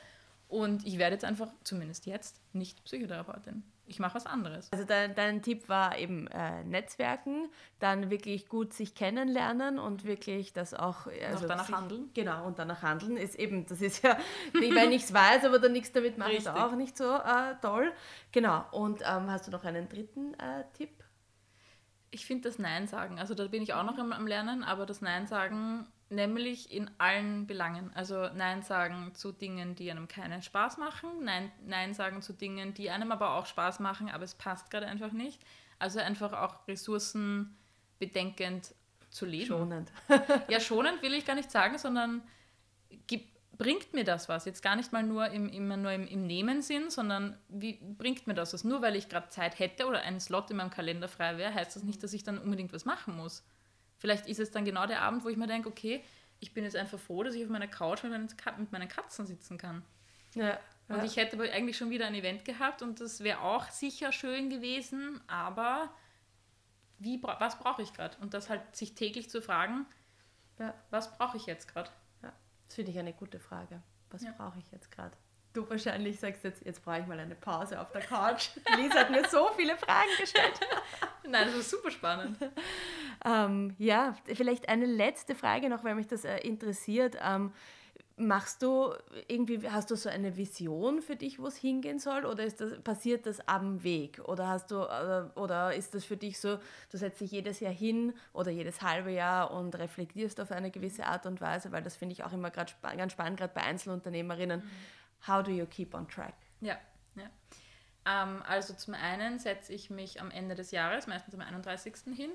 Und ich werde jetzt einfach, zumindest jetzt, nicht Psychotherapeutin. Ich mache was anderes. Also dein, dein Tipp war eben äh, Netzwerken, dann wirklich gut sich kennenlernen und wirklich das auch... Also danach sich, handeln. Genau, und danach handeln ist eben, das ist ja, wenn ich es weiß, aber dann nichts damit mache, ist auch nicht so äh, toll. Genau, und ähm, hast du noch einen dritten äh, Tipp? Ich finde das Nein sagen, also da bin ich auch noch am, am Lernen, aber das Nein sagen nämlich in allen Belangen. Also Nein sagen zu Dingen, die einem keinen Spaß machen, Nein, Nein sagen zu Dingen, die einem aber auch Spaß machen, aber es passt gerade einfach nicht. Also einfach auch Ressourcen bedenkend zu leben. Schonend. ja, schonend will ich gar nicht sagen, sondern gibt, bringt mir das was? Jetzt gar nicht mal nur im, immer nur im, im Nehmen-Sinn, sondern wie bringt mir das was? Nur weil ich gerade Zeit hätte oder einen Slot in meinem Kalender frei wäre, heißt das nicht, dass ich dann unbedingt was machen muss. Vielleicht ist es dann genau der Abend, wo ich mir denke, okay, ich bin jetzt einfach froh, dass ich auf meiner Couch mit meinen, mit meinen Katzen sitzen kann. Ja, und ja. ich hätte aber eigentlich schon wieder ein Event gehabt und das wäre auch sicher schön gewesen, aber wie, was brauche ich gerade? Und das halt sich täglich zu fragen, ja. was brauche ich jetzt gerade? Ja, das finde ich eine gute Frage. Was brauche ich jetzt gerade? Du wahrscheinlich sagst jetzt, jetzt brauche ich mal eine Pause auf der Couch. *laughs* Lisa hat mir so viele Fragen gestellt. *laughs* Nein, das ist super spannend. *laughs* ähm, ja, vielleicht eine letzte Frage noch, weil mich das äh, interessiert. Ähm, machst du irgendwie, hast du so eine Vision für dich, wo es hingehen soll? Oder ist das, passiert das am Weg? Oder hast du, äh, oder ist das für dich so, du setzt dich jedes Jahr hin oder jedes halbe Jahr und reflektierst auf eine gewisse Art und Weise, weil das finde ich auch immer gerade spa ganz spannend, gerade bei Einzelunternehmerinnen. Mhm how do you keep on track? Ja, ja. Ähm, also zum einen setze ich mich am Ende des Jahres, meistens am 31. hin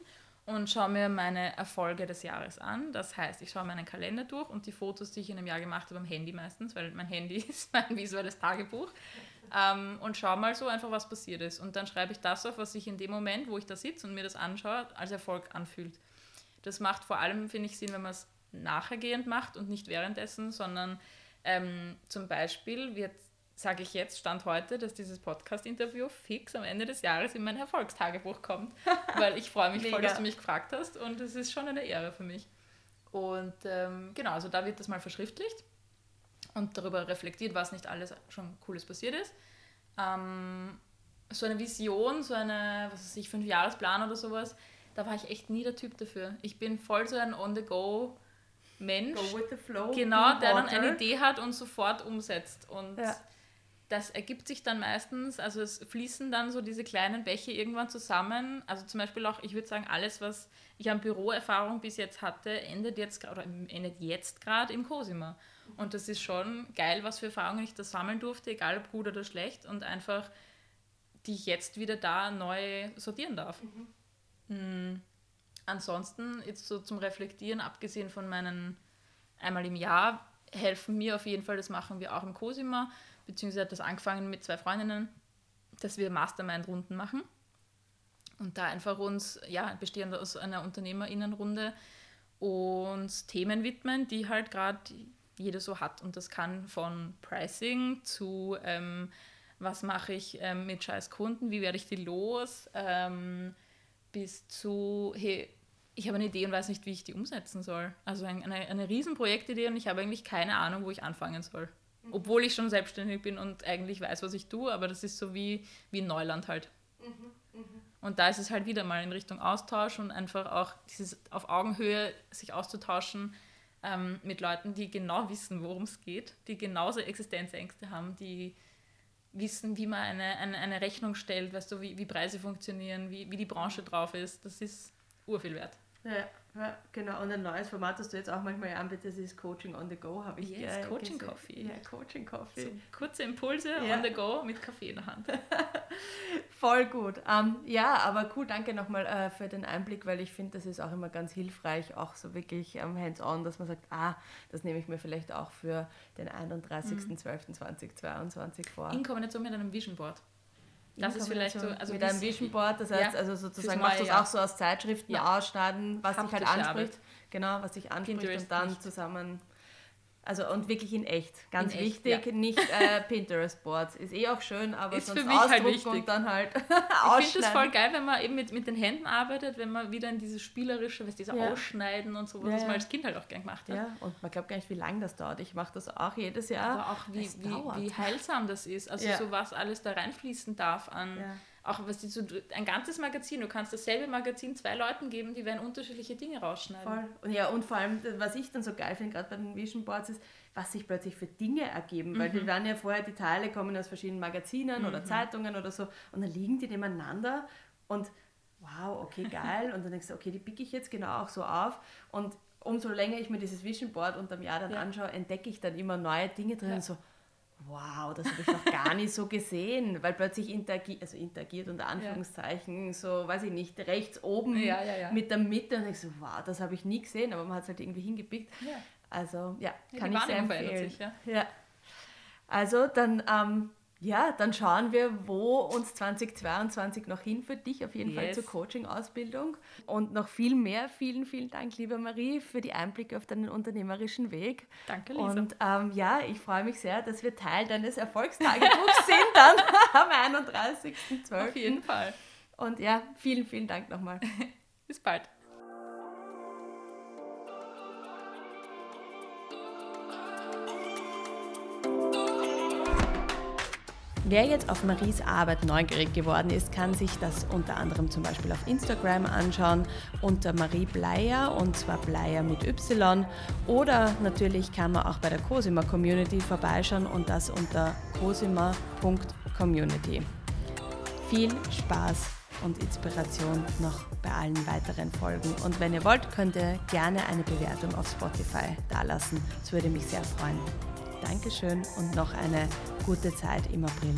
und schaue mir meine Erfolge des Jahres an. Das heißt, ich schaue meinen Kalender durch und die Fotos, die ich in einem Jahr gemacht habe, am Handy meistens, weil mein Handy *laughs* ist mein visuelles Tagebuch. Ähm, und schaue mal so einfach, was passiert ist. Und dann schreibe ich das auf, was sich in dem Moment, wo ich da sitze und mir das anschaue, als Erfolg anfühlt. Das macht vor allem, finde ich, Sinn, wenn man es nachhergehend macht und nicht währenddessen, sondern ähm, zum Beispiel wird, sage ich jetzt, Stand heute, dass dieses Podcast-Interview fix am Ende des Jahres in mein Erfolgstagebuch kommt, *laughs* weil ich freue mich voll, dass du mich gefragt hast und es ist schon eine Ehre für mich. Und ähm, genau, also da wird das mal verschriftlicht und darüber reflektiert, was nicht alles schon Cooles passiert ist. Ähm, so eine Vision, so eine, was weiß ich, Fünfjahresplan oder sowas, da war ich echt nie der Typ dafür. Ich bin voll so ein On-the-Go- Mensch, flow, genau, der dann eine Idee hat und sofort umsetzt. Und ja. Das ergibt sich dann meistens, also es fließen dann so diese kleinen Bäche irgendwann zusammen. Also zum Beispiel auch, ich würde sagen, alles, was ich an Büroerfahrung bis jetzt hatte, endet jetzt oder endet jetzt gerade im Cosima. Und das ist schon geil, was für Erfahrungen ich da sammeln durfte, egal ob gut oder schlecht, und einfach die ich jetzt wieder da neu sortieren darf. Mhm. Mhm. Ansonsten, jetzt so zum Reflektieren, abgesehen von meinen einmal im Jahr, helfen mir auf jeden Fall, das machen wir auch im Cosima, beziehungsweise hat das angefangen mit zwei Freundinnen, dass wir Mastermind-Runden machen. Und da einfach uns, ja, bestehend aus einer Unternehmerinnenrunde, und Themen widmen, die halt gerade jeder so hat. Und das kann von Pricing zu ähm, was mache ich ähm, mit scheiß Kunden, wie werde ich die los, ähm, bis zu, hey, ich habe eine Idee und weiß nicht, wie ich die umsetzen soll. Also eine, eine riesen Projektidee und ich habe eigentlich keine Ahnung, wo ich anfangen soll. Mhm. Obwohl ich schon selbstständig bin und eigentlich weiß, was ich tue, aber das ist so wie, wie Neuland halt. Mhm. Mhm. Und da ist es halt wieder mal in Richtung Austausch und einfach auch dieses auf Augenhöhe sich auszutauschen ähm, mit Leuten, die genau wissen, worum es geht, die genauso Existenzängste haben, die wissen, wie man eine, eine, eine Rechnung stellt, weißt du, wie, wie Preise funktionieren, wie, wie die Branche drauf ist. Das ist urviel wert. Ja, ja, genau. Und ein neues Format, das du jetzt auch manchmal anbietest, ist Coaching on the Go, habe ich yes, äh, Coaching gesehen. Coffee. Ja, Coaching Coffee. So kurze Impulse ja. on the go mit Kaffee in der Hand. *laughs* Voll gut. Um, ja, aber cool, danke nochmal äh, für den Einblick, weil ich finde, das ist auch immer ganz hilfreich, auch so wirklich ähm, hands-on, dass man sagt, ah, das nehme ich mir vielleicht auch für den 31.12.2022 mhm. vor. In Kombination mit einem Vision Board. Das ist vielleicht so. Also mit einem Vision Board, das heißt, ja, also sozusagen machst du es auch so aus Zeitschriften ja. ausschneiden, was dich halt anspricht. Arbeit. Genau, was dich anspricht Pinterest und dann nicht. zusammen also und wirklich in echt. Ganz in wichtig, echt, ja. nicht äh, *laughs* Pinterest-Boards. Ist eh auch schön, aber ist sonst für mich halt wichtig. und dann halt Ich *laughs* finde es voll geil, wenn man eben mit, mit den Händen arbeitet, wenn man wieder in dieses spielerische, was diese ja. Ausschneiden und so, was ja, man als Kind halt auch gern gemacht hat. Ja, und man glaubt gar nicht, wie lange das dauert. Ich mache das auch jedes Jahr. Aber auch wie, wie, wie, heilsam das ist. Also so was alles da reinfließen darf an auch was die so, ein ganzes Magazin, du kannst dasselbe Magazin zwei Leuten geben, die werden unterschiedliche Dinge rausschneiden. Voll. Und ja, und vor allem, was ich dann so geil finde, gerade bei den Vision Boards, ist, was sich plötzlich für Dinge ergeben. Mhm. Weil die werden ja vorher, die Teile kommen aus verschiedenen Magazinen mhm. oder Zeitungen oder so und dann liegen die nebeneinander und wow, okay, *laughs* geil. und dann denkst du, okay, die picke ich jetzt genau auch so auf. Und umso länger ich mir dieses Vision Board unterm Jahr dann ja. anschaue, entdecke ich dann immer neue Dinge drin. Ja. So, wow, das habe ich noch gar nicht so gesehen, weil plötzlich interagiert, also interagiert unter Anführungszeichen, ja. so, weiß ich nicht, rechts oben ja, ja, mit der Mitte und ich so, wow, das habe ich nie gesehen, aber man hat es halt irgendwie hingepickt. Also ja, kann ich sehr empfehlen. Sich, ja. Also dann ähm, ja, dann schauen wir, wo uns 2022 noch hinführt. Dich auf jeden yes. Fall zur Coaching-Ausbildung und noch viel mehr. Vielen, vielen Dank, liebe Marie, für die Einblicke auf deinen unternehmerischen Weg. Danke, Lisa. Und ähm, ja, ich freue mich sehr, dass wir Teil deines Erfolgstagebuchs *laughs* sind dann *laughs* am 31.12. Auf jeden Fall. Und ja, vielen, vielen Dank nochmal. *laughs* Bis bald. Wer jetzt auf Maries Arbeit neugierig geworden ist, kann sich das unter anderem zum Beispiel auf Instagram anschauen unter Marie Bleier und zwar Bleier mit Y oder natürlich kann man auch bei der Cosima Community vorbeischauen und das unter cosima.community. Viel Spaß und Inspiration noch bei allen weiteren Folgen. Und wenn ihr wollt, könnt ihr gerne eine Bewertung auf Spotify dalassen. Das würde mich sehr freuen. Dankeschön und noch eine gute Zeit im April.